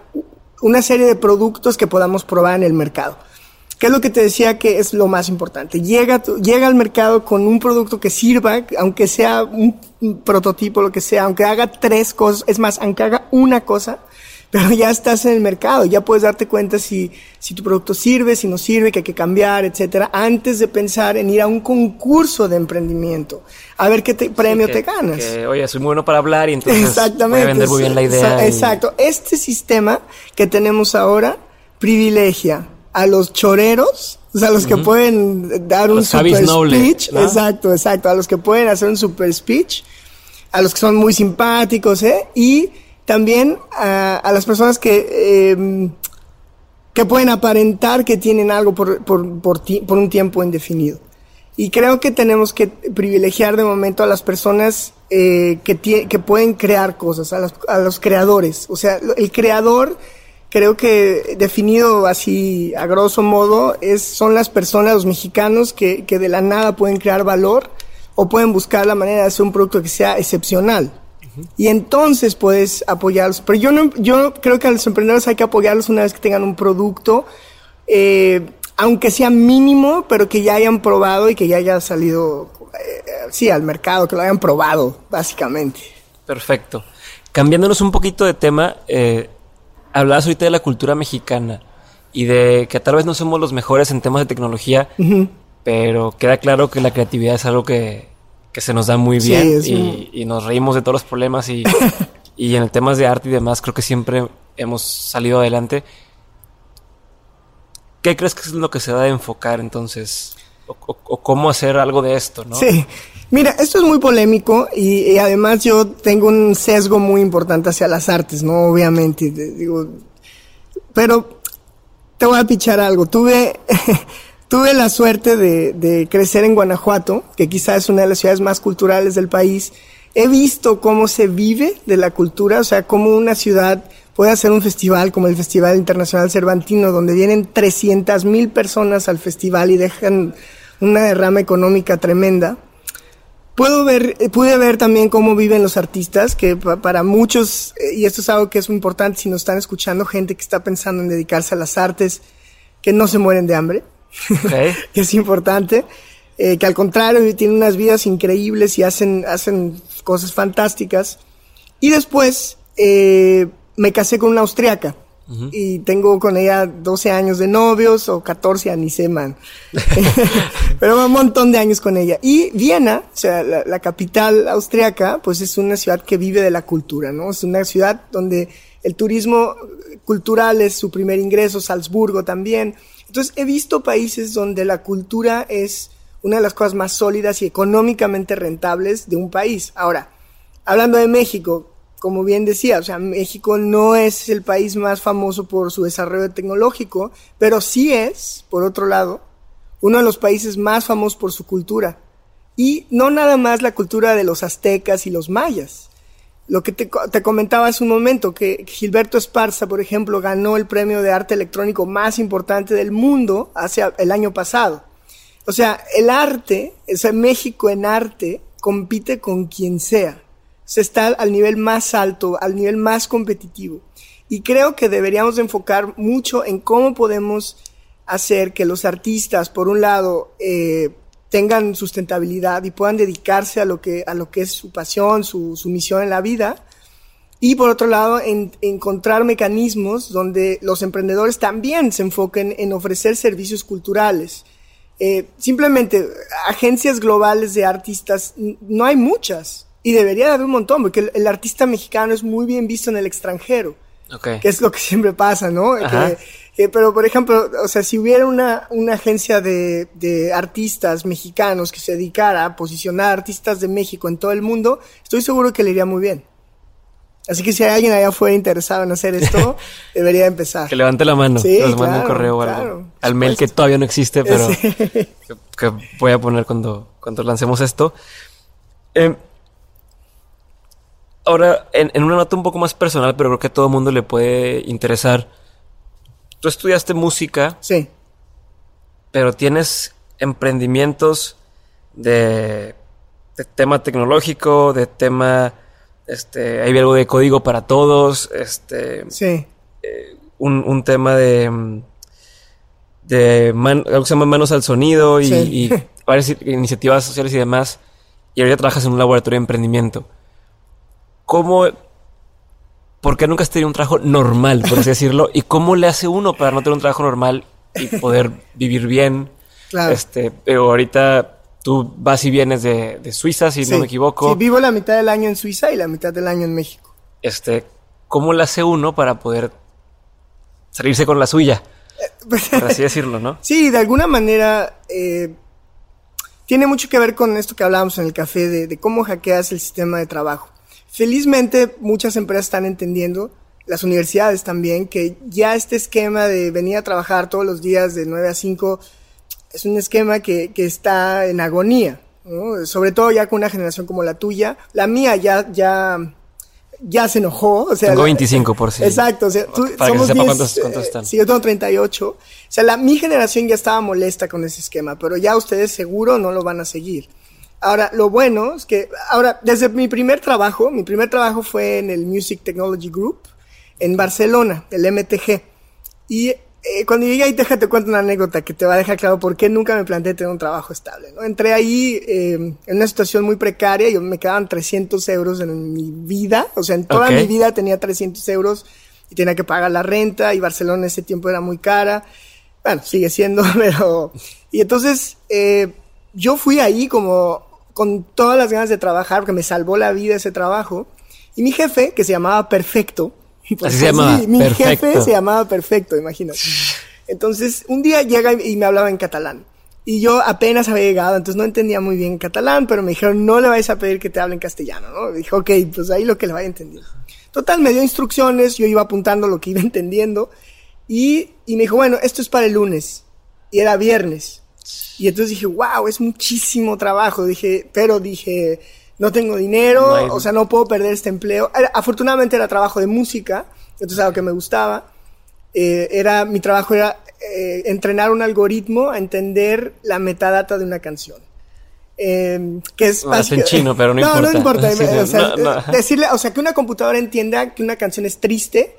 una serie de productos que podamos probar en el mercado. ¿Qué es lo que te decía que es lo más importante? Llega, llega al mercado con un producto que sirva, aunque sea un, prototipo, lo que sea, aunque haga tres cosas, es más, aunque haga una cosa, pero ya estás en el mercado, ya puedes darte cuenta si, si tu producto sirve, si no sirve, que hay que cambiar, etcétera, antes de pensar en ir a un concurso de emprendimiento, a ver qué premio te ganas. Que, oye, soy muy bueno para hablar y entonces Exactamente, voy a vender muy bien la idea. Exacto. Este sistema que tenemos ahora privilegia a los choreros, o sea, a los que pueden dar un super speech. Exacto, exacto. A los que pueden hacer un super speech. A los que son muy simpáticos, ¿eh? Y también a, las personas que, em, que pueden aparentar que tienen algo por, por, por, por un tiempo indefinido. Y creo que tenemos que privilegiar de momento a las personas eh, que, que pueden crear cosas, a los, a los creadores. O sea, el creador creo que definido así a grosso modo es son las personas, los mexicanos que, que de la nada pueden crear valor o pueden buscar la manera de hacer un producto que sea excepcional. Y entonces puedes apoyarlos. Pero yo no, yo creo que a los emprendedores hay que apoyarlos una vez que tengan un producto, eh, aunque sea mínimo, pero que ya hayan probado y que ya haya salido, eh, sí, al mercado, que lo hayan probado, básicamente. Perfecto. Cambiándonos un poquito de tema, eh, hablabas ahorita de la cultura mexicana y de que tal vez no somos los mejores en temas de tecnología, pero queda claro que la creatividad es algo que, se nos da muy bien y, nos reímos de todos los problemas y, y en el temas de arte y demás creo que siempre hemos salido adelante. ¿Qué crees que es lo que se da de enfocar entonces? O, cómo hacer algo de esto, ¿no? Sí, Mira, esto es muy polémico y, además yo tengo un sesgo muy importante hacia las artes, ¿no? Obviamente, digo, pero te voy a pichar algo. Tuve, tuve la suerte de, crecer en Guanajuato, que quizás es una de las ciudades más culturales del país. He visto cómo se vive de la cultura, o sea, cómo una ciudad puede hacer un festival como el Festival Internacional Cervantino, donde vienen 300 mil personas al festival y dejan una derrama económica tremenda. Puedo ver, eh, pude ver también cómo viven los artistas, que para muchos, eh, y esto es algo que es muy importante si nos están escuchando, gente que está pensando en dedicarse a las artes, que no se mueren de hambre, que es importante, eh, que al contrario tienen unas vidas increíbles y hacen, hacen cosas fantásticas. Y después me casé con una austriaca y tengo con ella 12 años de novios o 14, ni sé, man. Pero un montón de años con ella. Y Viena, o sea, la, capital austriaca, pues es una ciudad que vive de la cultura, ¿no? Es una ciudad donde el turismo cultural es su primer ingreso, Salzburgo también. Entonces he visto países donde la cultura es una de las cosas más sólidas y económicamente rentables de un país. Ahora, hablando de México, como bien decía, o sea, México no es el país más famoso por su desarrollo tecnológico, pero sí es, por otro lado, uno de los países más famosos por su cultura. Y no nada más la cultura de los aztecas y los mayas. Lo que te, comentaba hace un momento, que Gilberto Esparza, por ejemplo, ganó el premio de arte electrónico más importante del mundo hace el año pasado. O sea, el arte, o sea, México en arte compite con quien sea se está al nivel más alto, al nivel más competitivo. Y creo que deberíamos enfocar mucho en cómo podemos hacer que los artistas, por un lado, eh, tengan sustentabilidad y puedan dedicarse a lo que, a lo que es su pasión, su, su misión en la vida. Y por otro lado, en, encontrar mecanismos donde los emprendedores también se enfoquen en ofrecer servicios culturales. Eh, simplemente, agencias globales de artistas, no hay muchas. Y debería de haber un montón, porque el, artista mexicano es muy bien visto en el extranjero. Que es lo que siempre pasa, ¿no? pero, por ejemplo, o sea, si hubiera una, una agencia de, de artistas mexicanos que se dedicara a posicionar artistas de México en todo el mundo, estoy seguro que le iría muy bien. Así que si hay alguien allá afuera interesado en hacer esto, debería empezar. Que levante la mano, sí, nos mande un correo o algo. Al mail que todavía no existe, pero que, voy a poner cuando, cuando lancemos esto. Eh, Ahora, en, una nota un poco más personal, pero creo que a todo el mundo le puede interesar. Tú estudiaste música. Sí. Pero tienes emprendimientos de, tema tecnológico, de tema. Este, hay algo de código para todos. Este. Sí. Eh, un, tema de. de algo que se llama manos al sonido y, y varias iniciativas sociales y demás. Y ahora trabajas en un laboratorio de emprendimiento. ¿Cómo, por qué nunca has tenido un trabajo normal, por así decirlo? ¿Y cómo le hace uno para no tener un trabajo normal y poder vivir bien? Claro. Este, pero ahorita tú vas y vienes de, Suiza, si no me equivoco. Sí, vivo la mitad del año en Suiza y la mitad del año en México. Este, ¿cómo le hace uno para poder salirse con la suya? Por así decirlo, ¿no? Sí, de alguna manera eh, tiene mucho que ver con esto que hablábamos en el café de, de cómo hackeas el sistema de trabajo. Felizmente muchas empresas están entendiendo, las universidades también, que ya este esquema de venir a trabajar todos los días de 9 a 5 es un esquema que, que está en agonía, sobre todo ya con una generación como la tuya. La mía ya, ya, ya se enojó. O sea, tengo 25 por sí. Exacto. O sea, tú, Para somos que sepa cuántos, cuántos, están. Sí, yo tengo 38. O sea, la, mi generación ya estaba molesta con ese esquema, pero ya ustedes seguro no lo van a seguir. Ahora, lo bueno es que, ahora, desde mi primer trabajo, mi primer trabajo fue en el Music Technology Group en Barcelona, el MTG. Y eh, cuando llegué ahí, déjate cuento una anécdota que te va a dejar claro por qué nunca me planteé tener un trabajo estable. ¿no? Entré ahí eh, en una situación muy precaria, y me quedaban 300 euros en mi vida, o sea, en toda mi vida tenía 300 euros y tenía que pagar la renta y Barcelona en ese tiempo era muy cara. Bueno, sigue siendo, pero... Y entonces, eh, yo fui ahí como con todas las ganas de trabajar, porque me salvó la vida ese trabajo. Y mi jefe, que se llamaba Perfecto, pues, se mi jefe se llamaba Perfecto, imagínate. Entonces, un día llega y me hablaba en catalán. Y yo apenas había llegado, entonces no entendía muy bien catalán, pero me dijeron, no le vais a pedir que te hable en castellano, ¿no? Dije, ok, pues ahí lo que le vaya entendiendo. Total, me dio instrucciones, yo iba apuntando lo que iba entendiendo, y, y me dijo, bueno, esto es para el lunes, y era viernes. Y entonces dije, wow, es muchísimo trabajo, dije, pero dije, no tengo dinero, No hay- o sea, no puedo perder este empleo. Era- afortunadamente era trabajo de música, entonces algo que me gustaba. Eh, era, mi trabajo era eh, entrenar un algoritmo a entender la metadata de una canción. Eh, que es está en chino, pero no no, no importa. importa. Sí, o sea, no, no. decirle, o sea, que una computadora entienda que una canción es triste,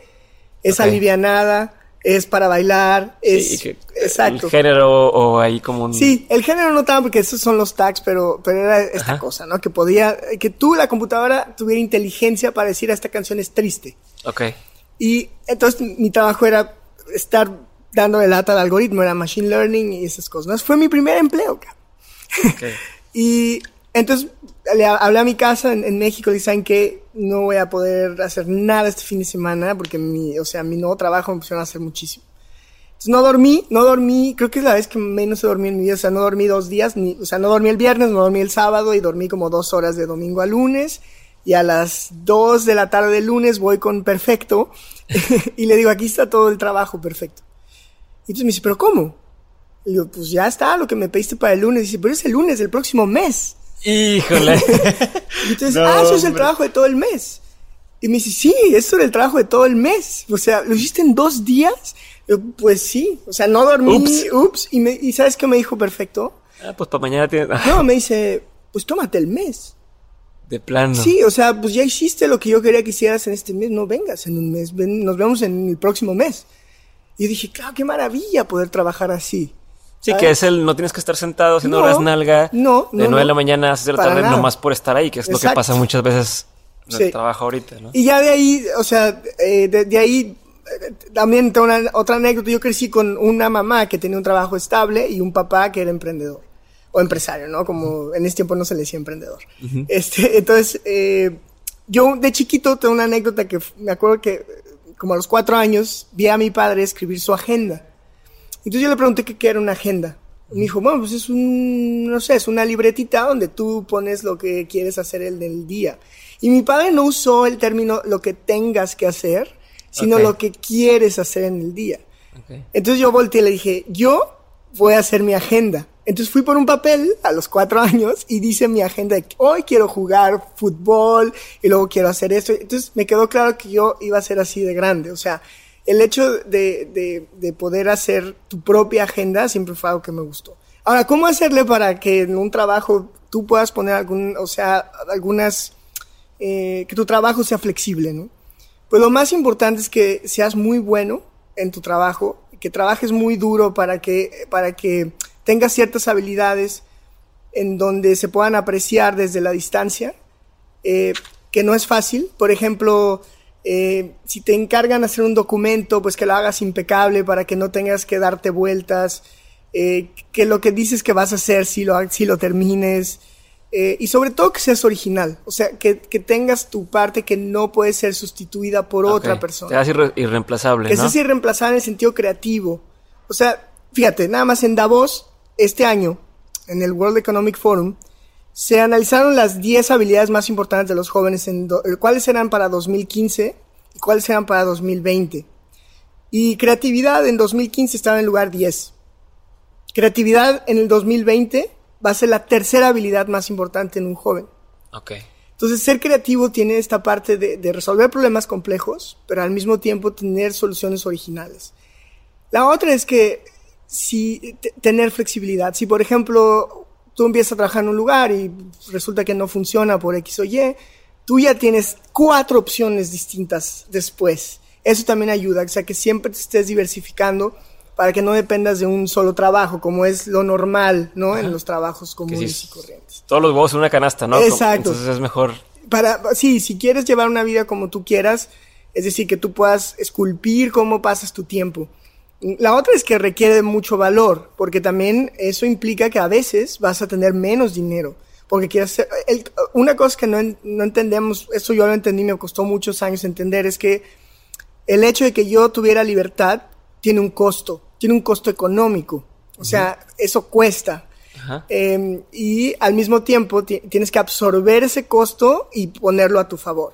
es Ok. alivianada, es para bailar, es Sí, que- exacto. El género o ahí como un... Sí, el género no tanto porque esos son los tags, pero, pero era esta Ajá. cosa, ¿no? Que podía, que tú, la computadora, tuviera inteligencia para decir esta canción es triste. Ok. Y entonces mi trabajo era estar dándole lata al algoritmo, era machine learning y esas cosas. ¿no? Fue mi primer empleo, cabrón. ok. Y entonces le ha- hablé a mi casa en, México y saben que no voy a poder hacer nada este fin de semana porque mi, o sea, mi nuevo trabajo me pusieron a hacer muchísimo. Entonces no dormí, no dormí, creo que es la vez que menos he dormido en mi vida, o sea, no dormí dos días, ni, o sea, no dormí el viernes, no dormí el sábado y dormí como dos horas de domingo a lunes y a las dos de la tarde del lunes voy con perfecto y le digo, aquí está todo el trabajo perfecto. Y entonces me dice, ¿pero cómo? Y digo, pues ya está, lo que me pediste para el lunes. dice, pero es el lunes del próximo mes. Híjole. Y entonces, No, ah, eso es el trabajo de todo el mes. Y me dice, sí, eso era el trabajo de todo el mes. O sea, ¿lo hiciste en dos días? Yo, pues sí. O sea, no dormí. Ups. Ups. Y, me, y ¿sabes qué me dijo perfecto? ah, pues para mañana tienes... No, me dice, pues tómate el mes. De plano. Sí, o sea, pues ya hiciste lo que yo quería que hicieras en este mes. No vengas en un mes. ven- nos vemos en el próximo mes. Y yo dije, claro, qué maravilla poder trabajar así. Sí, ¿sabes? que es el... No tienes que estar sentado haciendo No, horas nalga. no, De no, 9 de la mañana a 6 de la tarde nada. nomás por estar ahí, que es lo que pasa muchas veces en el trabajo ahorita, ¿no? Y ya de ahí, o sea, eh, de, de ahí eh, también tengo una, otra anécdota. Yo crecí con una mamá que tenía un trabajo estable y un papá que era emprendedor o empresario, ¿no? Como en ese tiempo no se le decía emprendedor. Este, entonces, eh, yo de chiquito tengo una anécdota que me acuerdo que eh, como a los cuatro años vi a mi padre escribir su agenda. Entonces yo le pregunté que qué era una agenda. Me dijo, bueno, pues es un, no sé, es una libretita donde tú pones lo que quieres hacer el del día. Y mi padre no usó el término lo que tengas que hacer, sino lo que quieres hacer en el día. Entonces yo volteé y le dije, yo voy a hacer mi agenda. Entonces fui por un papel a los cuatro años y dice mi agenda de hoy quiero jugar fútbol y luego quiero hacer esto. Entonces me quedó claro que yo iba a ser así de grande. O sea, el hecho de, de, de poder hacer tu propia agenda siempre fue algo que me gustó. Ahora, ¿cómo hacerle para que en un trabajo tú puedas poner algún, o sea, algunas, eh, que tu trabajo sea flexible, ¿no? Pues lo más importante es que seas muy bueno en tu trabajo, que trabajes muy duro para que, para que tengas ciertas habilidades en donde se puedan apreciar desde la distancia, eh, que no es fácil. Por ejemplo, eh, si te encargan hacer un documento, pues que lo hagas impecable para que no tengas que darte vueltas, eh, que lo que dices que vas a hacer, si lo, si lo termines. Eh, y sobre todo que seas original, o sea, que, que tengas tu parte que no puede ser sustituida por otra persona. Te das irre- irreemplazable, Que ¿no? seas irreemplazable en el sentido creativo. O sea, fíjate, nada más en Davos, este año, en el World Economic Forum, se analizaron las 10 habilidades más importantes de los jóvenes, en do- eh, cuáles eran para 2015 y cuáles eran para 2020. Y creatividad en 2015 estaba en el lugar 10. Creatividad en el 2020 va a ser la tercera habilidad más importante en un joven. Ok. Entonces, ser creativo tiene esta parte de, de resolver problemas complejos, pero al mismo tiempo tener soluciones originales. La otra es que si te- tener flexibilidad. Si, por ejemplo, tú empiezas a trabajar en un lugar y resulta que no funciona por X o Y, tú ya tienes cuatro opciones distintas después. Eso también ayuda, o sea, que siempre te estés diversificando para que no dependas de un solo trabajo, como es lo normal, ¿no? En los trabajos comunes sí, y corrientes. Todos los huevos en una canasta, ¿no? Exacto. Entonces es mejor... para sí, si quieres llevar una vida como tú quieras, es decir, que tú puedas esculpir cómo pasas tu tiempo. La otra es que requiere mucho valor, porque también eso implica que a veces vas a tener menos dinero, porque quieres hacer, el- una cosa que no, no entendemos, eso yo lo entendí, me costó muchos años entender, es que el hecho de que yo tuviera libertad tiene un costo, tiene un costo económico. O sea, eso cuesta. Em, y al mismo tiempo tienes que absorber ese costo y ponerlo a tu favor.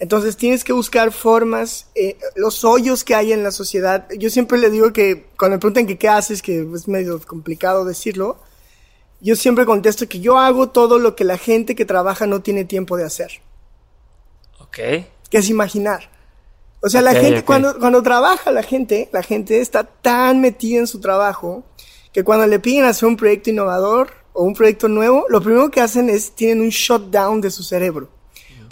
Entonces tienes que buscar formas, eh, los hoyos que hay en la sociedad. Yo siempre le digo que cuando me preguntan que qué haces, que es medio complicado decirlo, yo siempre contesto que yo hago todo lo que la gente que trabaja no tiene tiempo de hacer. Ok. Que es imaginar. O sea, la gente, Cuando, cuando trabaja la gente, la gente está tan metida en su trabajo que cuando le piden hacer un proyecto innovador o un proyecto nuevo, lo primero que hacen es tienen un shutdown de su cerebro.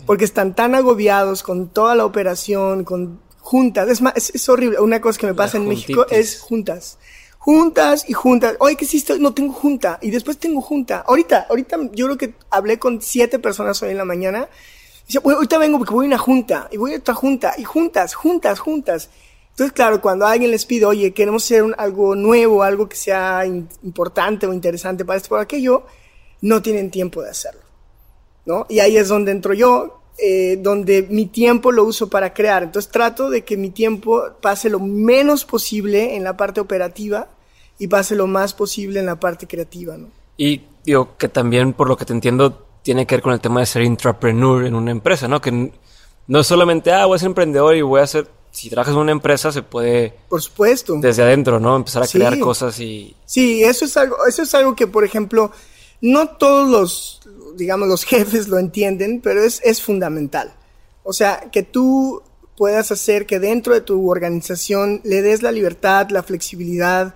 Porque están tan agobiados con toda la operación, con juntas. Es, más, es, horrible. Una cosa que me pasa en México es juntas. Juntas y juntas. Oye, ¿qué hiciste? No tengo junta. Y después tengo junta. Ahorita, ahorita yo creo que hablé con siete personas hoy en la mañana. Dice, ahorita vengo porque voy a una junta. Y voy a otra junta. Y juntas, juntas, juntas. Entonces, claro, cuando alguien les pide, oye, queremos hacer algo nuevo, algo que sea importante o interesante para esto o aquello, no tienen tiempo de hacerlo. ¿no? Y ahí es donde entro yo, eh, donde mi tiempo lo uso para crear. Entonces trato de que mi tiempo pase lo menos posible en la parte operativa y pase lo más posible en la parte creativa. ¿no? Y digo que también, por lo que te entiendo, tiene que ver con el tema de ser intrapreneur en una empresa, ¿no? Que no es solamente, ah, voy a ser emprendedor y voy a hacer si trabajas en una empresa se puede por supuesto desde adentro no empezar a crear cosas y sí eso es algo eso es algo que por ejemplo no todos los digamos los jefes lo entienden pero es es fundamental o sea que tú puedas hacer que dentro de tu organización le des la libertad la flexibilidad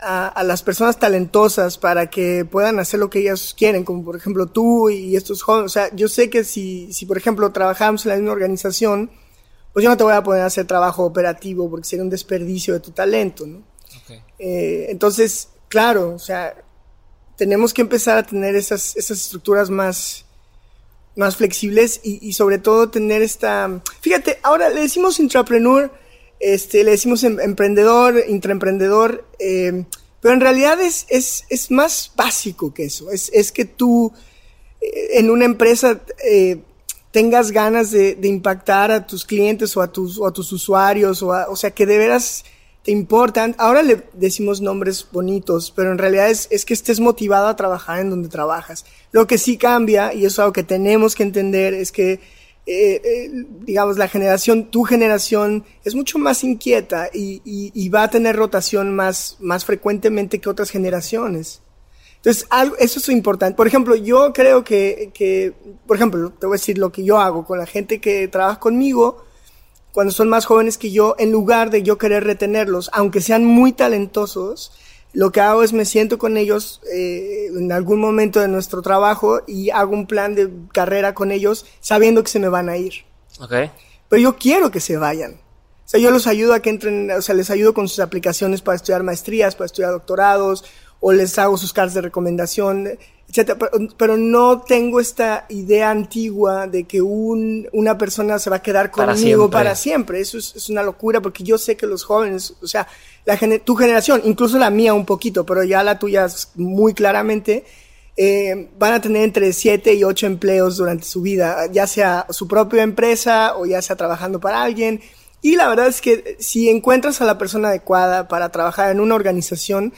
a, a, las personas talentosas para que puedan hacer lo que ellas quieren, como por ejemplo tú y estos jóvenes. O sea, yo sé que si, si por ejemplo trabajamos en la misma organización, pues yo no te voy a poner a hacer trabajo operativo porque sería un desperdicio de tu talento, ¿no? Eh, entonces, claro, o sea, tenemos que empezar a tener esas, esas estructuras más, más flexibles y, sobre todo tener esta... Fíjate, ahora le decimos intrapreneur, este, le decimos em, emprendedor, intraemprendedor, eh, pero en realidad es, es, es, más básico que eso. Es, es que tú eh, en una empresa tengas ganas de, impactar a tus clientes o a tus, a tus usuarios, o, o sea, que de veras te importan. Ahora le decimos nombres bonitos, pero en realidad es, es que estés motivado a trabajar en donde trabajas. Lo que sí cambia, y eso es algo que tenemos que entender, es que, eh, eh, digamos, la generación, tu generación, es mucho más inquieta y, y, y va a tener rotación más, más frecuentemente que otras generaciones. Entonces, algo, eso es importante. Por ejemplo, yo creo que, que, por ejemplo, te voy a decir lo que yo hago con la gente que trabaja conmigo, cuando son más jóvenes que yo, en lugar de yo querer retenerlos, aunque sean muy talentosos, lo que hago es me siento con ellos eh, en algún momento de nuestro trabajo y hago un plan de carrera con ellos sabiendo que se me van a ir. Okay. Pero yo quiero que se vayan. O sea, yo los ayudo a que entren, o sea, les ayudo con sus aplicaciones para estudiar maestrías, para estudiar doctorados, o les hago sus cartas de recomendación. Pero, no tengo esta idea antigua de que un, una persona se va a quedar conmigo para siempre. Eso es, una locura porque yo sé que los jóvenes, o sea, la, tu generación, incluso la mía un poquito, pero ya la tuya muy claramente, eh, van a tener entre 7 y 8 empleos durante su vida, ya sea su propia empresa o ya sea trabajando para alguien. Y la verdad es que si encuentras a la persona adecuada para trabajar en una organización,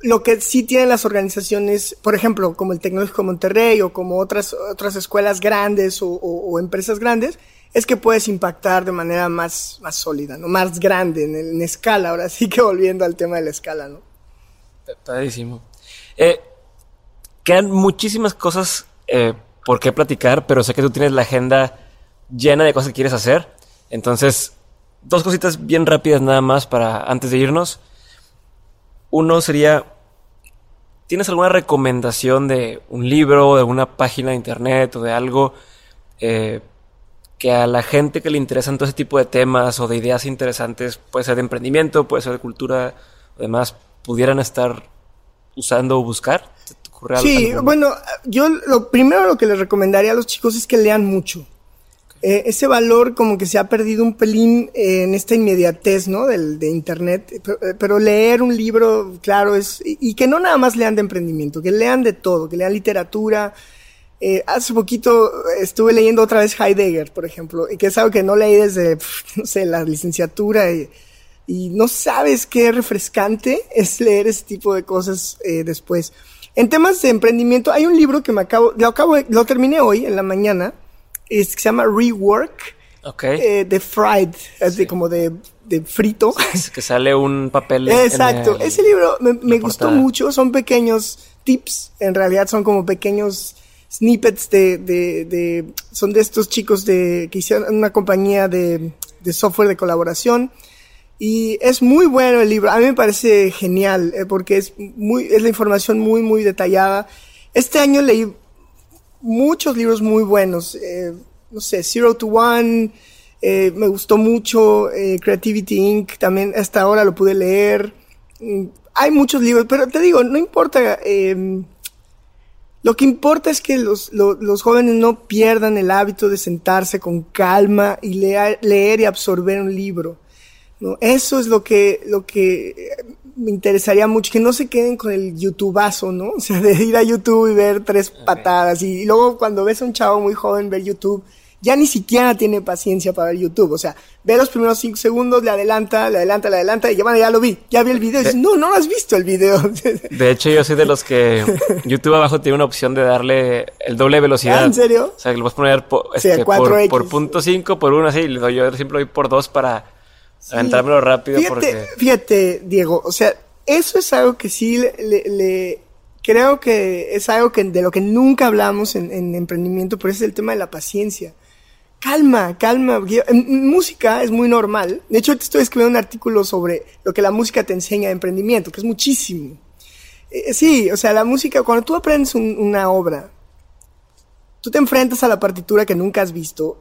lo que sí tienen las organizaciones, por ejemplo, como el Tecnológico Monterrey o como otras, otras escuelas grandes o, empresas grandes, es que puedes impactar de manera más, más sólida, ¿no? Más grande, en, escala. Ahora sí que volviendo al tema de la escala, ¿no? Padrísimo. Eh, quedan muchísimas cosas eh, por qué platicar, pero sé que tú tienes la agenda llena de cosas que quieres hacer. Entonces, dos cositas bien rápidas nada más para antes de irnos. Uno sería, ¿tienes alguna recomendación de un libro, de alguna página de internet o de algo eh, que a la gente que le interesan todo ese tipo de temas o de ideas interesantes, puede ser de emprendimiento, puede ser de cultura, además, pudieran estar usando o buscar? sí, bueno, yo lo primero lo que les recomendaría a los chicos es que lean mucho. Eh, ese valor como que se ha perdido un pelín en esta inmediatez, ¿no? Del, de Internet. Pero, leer un libro, claro, es... Y, que no nada más lean de emprendimiento, que lean de todo, que lean literatura. Eh, hace poquito estuve leyendo otra vez Heidegger, por ejemplo, y que es algo que no leí desde, no sé, la licenciatura. Y, y no sabes qué refrescante es leer ese tipo de cosas eh, después. En temas de emprendimiento, hay un libro que me acabo, lo acabo, lo terminé hoy en la mañana, es, que se llama Rework, okay. de Fried, es de como de, de frito. que sale un papel. Exacto, ese libro me, me gustó mucho, son pequeños tips, en realidad son como pequeños snippets de, de, de son de estos chicos de, que hicieron una compañía de, de software de colaboración. Y es muy bueno el libro. A mí me parece genial eh, porque es muy, es la información muy, muy detallada. Este año leí muchos libros muy buenos. Eh, no sé, Zero to One, eh, me gustó mucho. Eh, Creativity Inc. también hasta ahora lo pude leer. Mm, hay muchos libros, pero te digo, no importa. Eh, lo que importa es que los, los, los, jóvenes no pierdan el hábito de sentarse con calma y leer, leer y absorber un libro. ¿no? Eso es lo que, lo que me interesaría mucho, que no se queden con el youtubazo, ¿no? O sea, de ir a YouTube y ver tres patadas y, y luego cuando ves a un chavo muy joven ver YouTube, ya ni siquiera tiene paciencia para ver YouTube. O sea, ve los primeros cinco segundos, le adelanta, le adelanta, le adelanta, y ya, bueno, ya lo vi, ya vi el video. Y dices, no, no lo has visto el video. De hecho, yo soy de los que YouTube abajo tiene una opción de darle el doble velocidad. ¿Ah, ¿En serio? O sea, que lo vas a poner por, Sí, este, 4X. por, por punto 5, por 1, así. Yo siempre lo doy por 2 para aventármelo rápido. Fíjate, porque... fíjate, Diego, o sea, eso es algo que sí le, le- le- creo que es algo que de lo que nunca hablamos en, en emprendimiento, pero es el tema de la paciencia. Calma, calma. En, música es muy normal. De hecho, ahorita estoy escribiendo un artículo sobre lo que la música te enseña de emprendimiento, que es muchísimo. Eh, sí, o sea, la música, cuando tú aprendes un- una obra, tú te enfrentas a la partitura que nunca has visto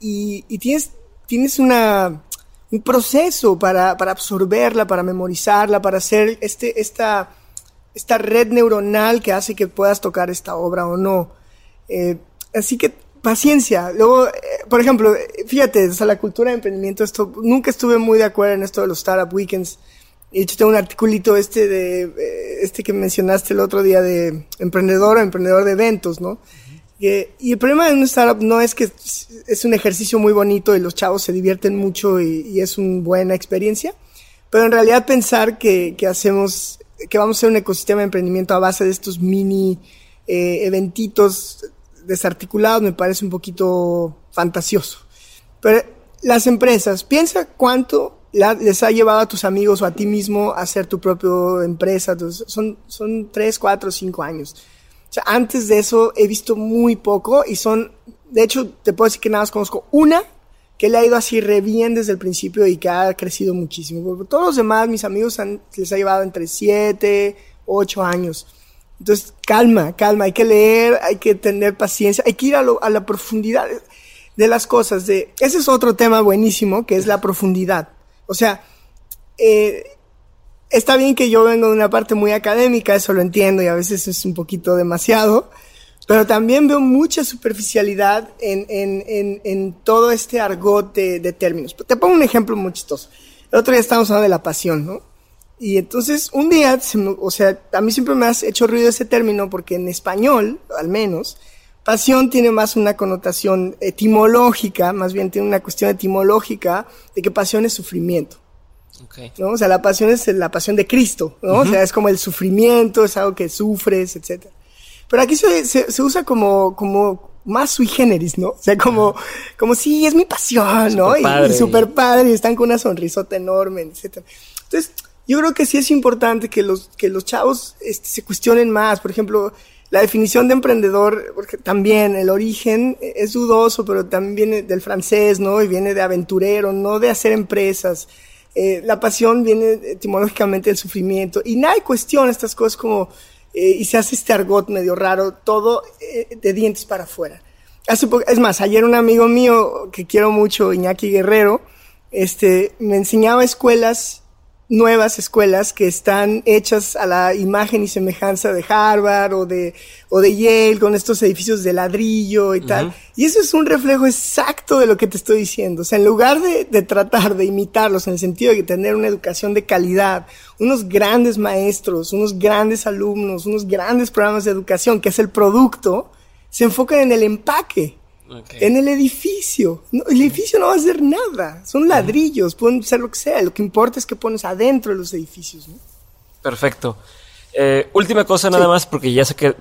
y, y tienes, tienes una, un proceso para, para absorberla, para memorizarla, para hacer este, esta, esta red neuronal que hace que puedas tocar esta obra o no. Eh, así que paciencia. Luego, eh, por ejemplo, eh, fíjate, o la cultura de emprendimiento, esto, nunca estuve muy de acuerdo en esto de los startup weekends. De hecho, tengo un articulito este de, este que mencionaste el otro día de emprendedor o emprendedor de eventos, ¿no? Y, el problema de un startup no es que es un ejercicio muy bonito y los chavos se divierten mucho y, es una buena experiencia, pero en realidad pensar que, hacemos, que vamos a hacer un ecosistema de emprendimiento a base de estos mini eh, eventitos desarticulados me parece un poquito fantasioso. Pero las empresas, piensa cuánto les ha llevado a tus amigos o a ti mismo a hacer tu propia empresa. Son, son tres, cuatro, cinco años. Sea, antes de eso he visto muy poco y son, de hecho, te puedo decir que nada más conozco una que le ha ido así re bien desde el principio y que ha crecido muchísimo. Porque todos los demás, mis amigos, han- les ha llevado entre siete, ocho años. Entonces, calma, calma, hay que leer, hay que tener paciencia, hay que ir a, lo- a la profundidad de las cosas. De, ese es otro tema buenísimo, que es la profundidad. O sea, eh, está bien que yo vengo de una parte muy académica, eso lo entiendo y a veces es un poquito demasiado, pero también veo mucha superficialidad en, en, en, en todo este argot de, términos. Te pongo un ejemplo muy chistoso. El otro día estábamos hablando de la pasión, ¿no? Y entonces un día, o sea, a mí siempre me ha hecho ruido ese término porque en español, al menos, pasión tiene más una connotación etimológica, más bien tiene una cuestión etimológica de que pasión es sufrimiento. Ok. ¿no? O sea, la pasión es la pasión de Cristo, ¿no? O sea, es como el sufrimiento, es algo que sufres, etcétera. Pero aquí se, se, se usa como, como más sui generis, ¿no? O sea, como, como sí, es mi pasión, ¿no? Y, Superpadre. y super padre, y están con una sonrisota enorme, etcétera. Entonces, yo creo que sí es importante que los, que los chavos este, se cuestionen más. Por ejemplo, la definición de emprendedor, porque también el origen es dudoso, pero también viene del francés, ¿no? Y viene de aventurero, no de hacer empresas. Eh, la pasión viene etimológicamente del sufrimiento. Y nadie cuestiona estas cosas como, eh, y se hace este argot medio raro, todo eh, de dientes para afuera. Hace es más, ayer un amigo mío que quiero mucho, Iñaki Guerrero, este, me enseñaba escuelas, nuevas escuelas que están hechas a la imagen y semejanza de Harvard o de, o de Yale con estos edificios de ladrillo y tal. Y eso es un reflejo exacto de lo que te estoy diciendo. O sea, en lugar de, de tratar de imitarlos en el sentido de tener una educación de calidad, unos grandes maestros, unos grandes alumnos, unos grandes programas de educación, que es el producto, se enfocan en el empaque. En el edificio. el edificio no va a hacer nada. Son ladrillos, pueden ser lo que sea. Lo que importa es que pones adentro de los edificios. Perfecto. Eh, última cosa nada más, porque ya sé que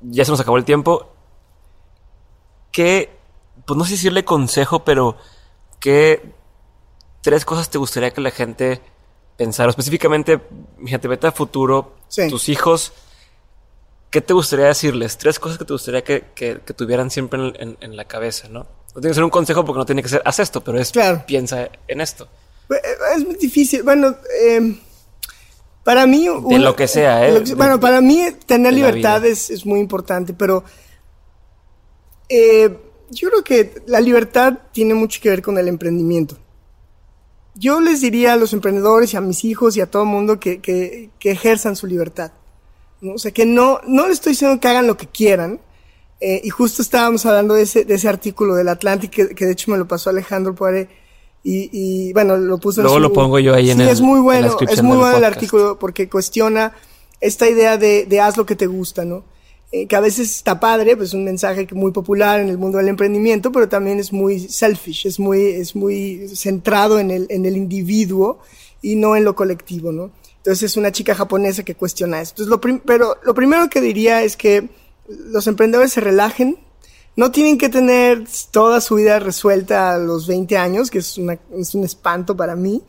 ya se nos acabó el tiempo. ¿Qué, pues no sé decirle consejo, pero qué tres cosas te gustaría que la gente pensara? Específicamente, fíjate, vete a futuro, tus hijos, ¿qué te gustaría decirles? Tres cosas que te gustaría que, tuvieran siempre en, la cabeza, ¿no? No tiene que ser un consejo porque no tiene que ser, haz esto, pero es, piensa en esto. Eh, es muy difícil. Bueno, eh, para mí... De lo que sea, ¿eh? bueno, para mí tener libertad es, muy importante, pero eh, yo creo que la libertad tiene mucho que ver con el emprendimiento. Yo les diría a los emprendedores y a mis hijos y a todo el mundo que, que, ejerzan su libertad. ¿No? O sea, que no, no les estoy diciendo que hagan lo que quieran. Eh, y justo estábamos hablando de ese, de ese artículo del Atlantic, que, que de hecho me lo pasó Alejandro Poiré y, bueno, lo puso Luego lo pongo yo ahí en el es muy bueno, es muy bueno el artículo porque cuestiona esta idea de, de haz lo que te gusta, ¿no? Eh, que a veces está padre, pues un mensaje muy popular en el mundo del emprendimiento, pero también es muy selfish, es muy, es muy centrado en el, en el individuo y no en lo colectivo, ¿no? Entonces es una chica japonesa que cuestiona esto. Entonces, lo pero lo primero que diría es que los emprendedores se relajen, no tienen que tener toda su vida resuelta a los 20 años, que es, es un espanto para mí.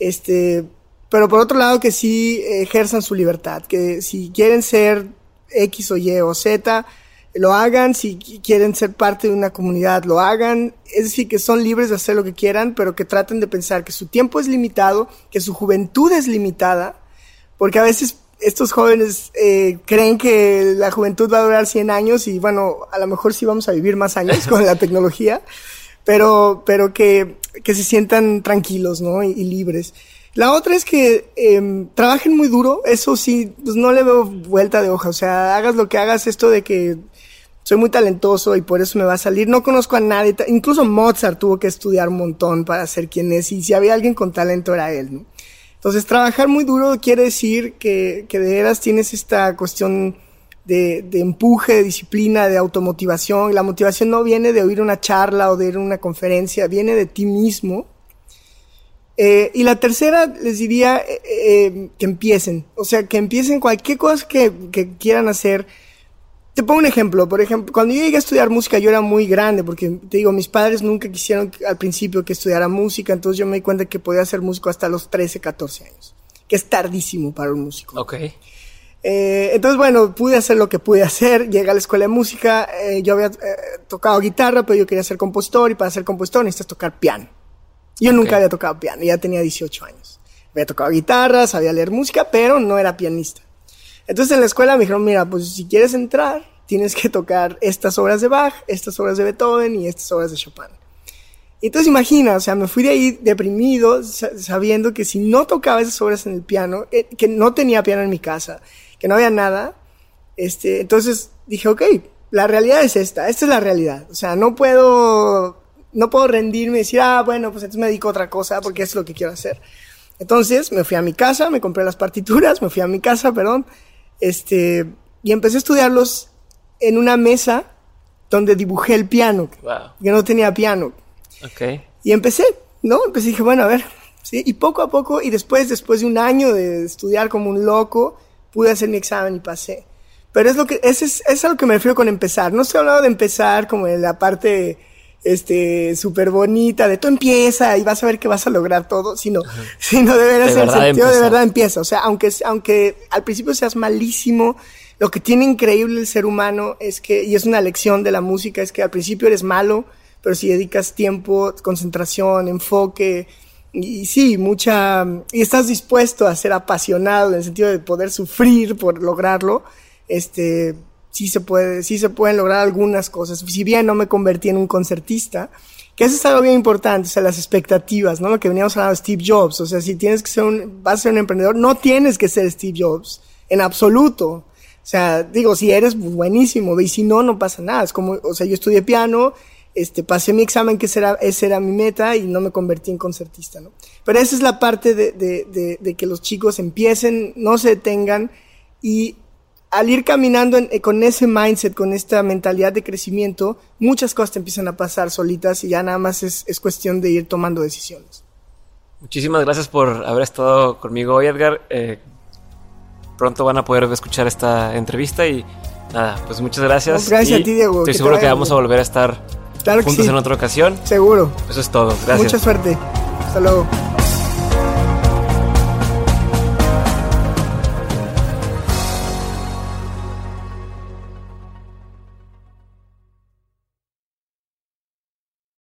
Este, pero por otro lado que sí ejerzan su libertad, que si quieren ser X o Y o Z, lo hagan, si quieren ser parte de una comunidad, lo hagan, es decir, que son libres de hacer lo que quieran, pero que traten de pensar que su tiempo es limitado, que su juventud es limitada, porque a veces estos jóvenes eh, creen que la juventud va a durar 100 años y bueno, a lo mejor sí vamos a vivir más años con la tecnología, pero, pero que, que se sientan tranquilos, ¿no? Y, libres. La otra es que eh, trabajen muy duro, eso sí, pues no le veo vuelta de hoja, o sea, hagas lo que hagas, esto de que soy muy talentoso y por eso me va a salir. No conozco a nadie, incluso Mozart tuvo que estudiar un montón para ser quien es y si había alguien con talento era él, ¿no? Entonces, trabajar muy duro quiere decir que, que de veras tienes esta cuestión de, de, empuje, de disciplina, de automotivación. La motivación no viene de oír una charla o de ir a una conferencia, viene de ti mismo. Eh, y la tercera, les diría eh, eh, que empiecen. O sea, que empiecen cualquier cosa que, que quieran hacer te pongo un ejemplo, por ejemplo, cuando yo llegué a estudiar música yo era muy grande, porque te digo, mis padres nunca quisieron al principio que estudiara música, entonces yo me di cuenta que podía ser músico hasta los 13, 14 años, que es tardísimo para un músico. Ok. Eh, entonces, bueno, pude hacer lo que pude hacer, llegué a la escuela de música, eh, yo había eh, tocado guitarra, pero yo quería ser compositor, y para ser compositor necesitas tocar piano. Yo nunca había tocado piano, ya tenía 18 años. Había tocado guitarra, sabía leer música, pero no era pianista. Entonces en la escuela me dijeron, mira, pues si quieres entrar, tienes que tocar estas obras de Bach, estas obras de Beethoven y estas obras de Chopin. Entonces imagina, o sea, me fui de ahí deprimido, sabiendo que si no tocaba esas obras en el piano, eh, que no tenía piano en mi casa, que no había nada, este, entonces dije, ok, la realidad es esta, esta es la realidad. O sea, no puedo, no puedo rendirme y decir, ah, bueno, pues entonces me dedico a otra cosa porque es lo que quiero hacer. Entonces me fui a mi casa, me compré las partituras, me fui a mi casa, perdón, este, y empecé a estudiarlos en una mesa donde dibujé el piano, que no tenía piano. Okay. Y empecé, ¿no? Empecé y dije, bueno, a ver, ¿sí? Y poco a poco, y después, después de un año de estudiar como un loco, pude hacer mi examen y pasé. Pero es lo que, es, es, es a lo que me refiero con empezar. No estoy hablando de empezar como en la parte este, súper bonita, de tú empieza y vas a ver que vas a lograr todo, sino, sino de veras, de el sentido de verdad empieza. O sea, aunque, aunque al principio seas malísimo, lo que tiene increíble el ser humano es que, y es una lección de la música, es que al principio eres malo, pero si dedicas tiempo, concentración, enfoque, y, sí, mucha, y estás dispuesto a ser apasionado en el sentido de poder sufrir por lograrlo, este, sí se puede, sí se pueden lograr algunas cosas. Si bien no me convertí en un concertista, que eso es algo bien importante, o sea, las expectativas, ¿no? Lo que veníamos hablando de Steve Jobs, o sea, si tienes que ser un, vas a ser un emprendedor, no tienes que ser Steve Jobs, en absoluto. O sea, digo, si eres buenísimo, y si no, no pasa nada. Es como, o sea, yo estudié piano, este, pasé mi examen, que ese era, esa era mi meta, y no me convertí en concertista, ¿no? Pero esa es la parte de, de, de, de que los chicos empiecen, no se detengan, y al ir caminando en- eh, con ese mindset, con esta mentalidad de crecimiento, muchas cosas te empiezan a pasar solitas y ya nada más es, es cuestión de ir tomando decisiones. Muchísimas gracias por haber estado conmigo hoy, Edgar. Eh, pronto van a poder escuchar esta entrevista y nada, pues muchas gracias. No, gracias Y a ti, Diego, Estoy que seguro que vamos a volver a estar Claro juntos sí. en otra ocasión. Seguro. Eso es todo. Gracias. Mucha suerte. Hasta luego.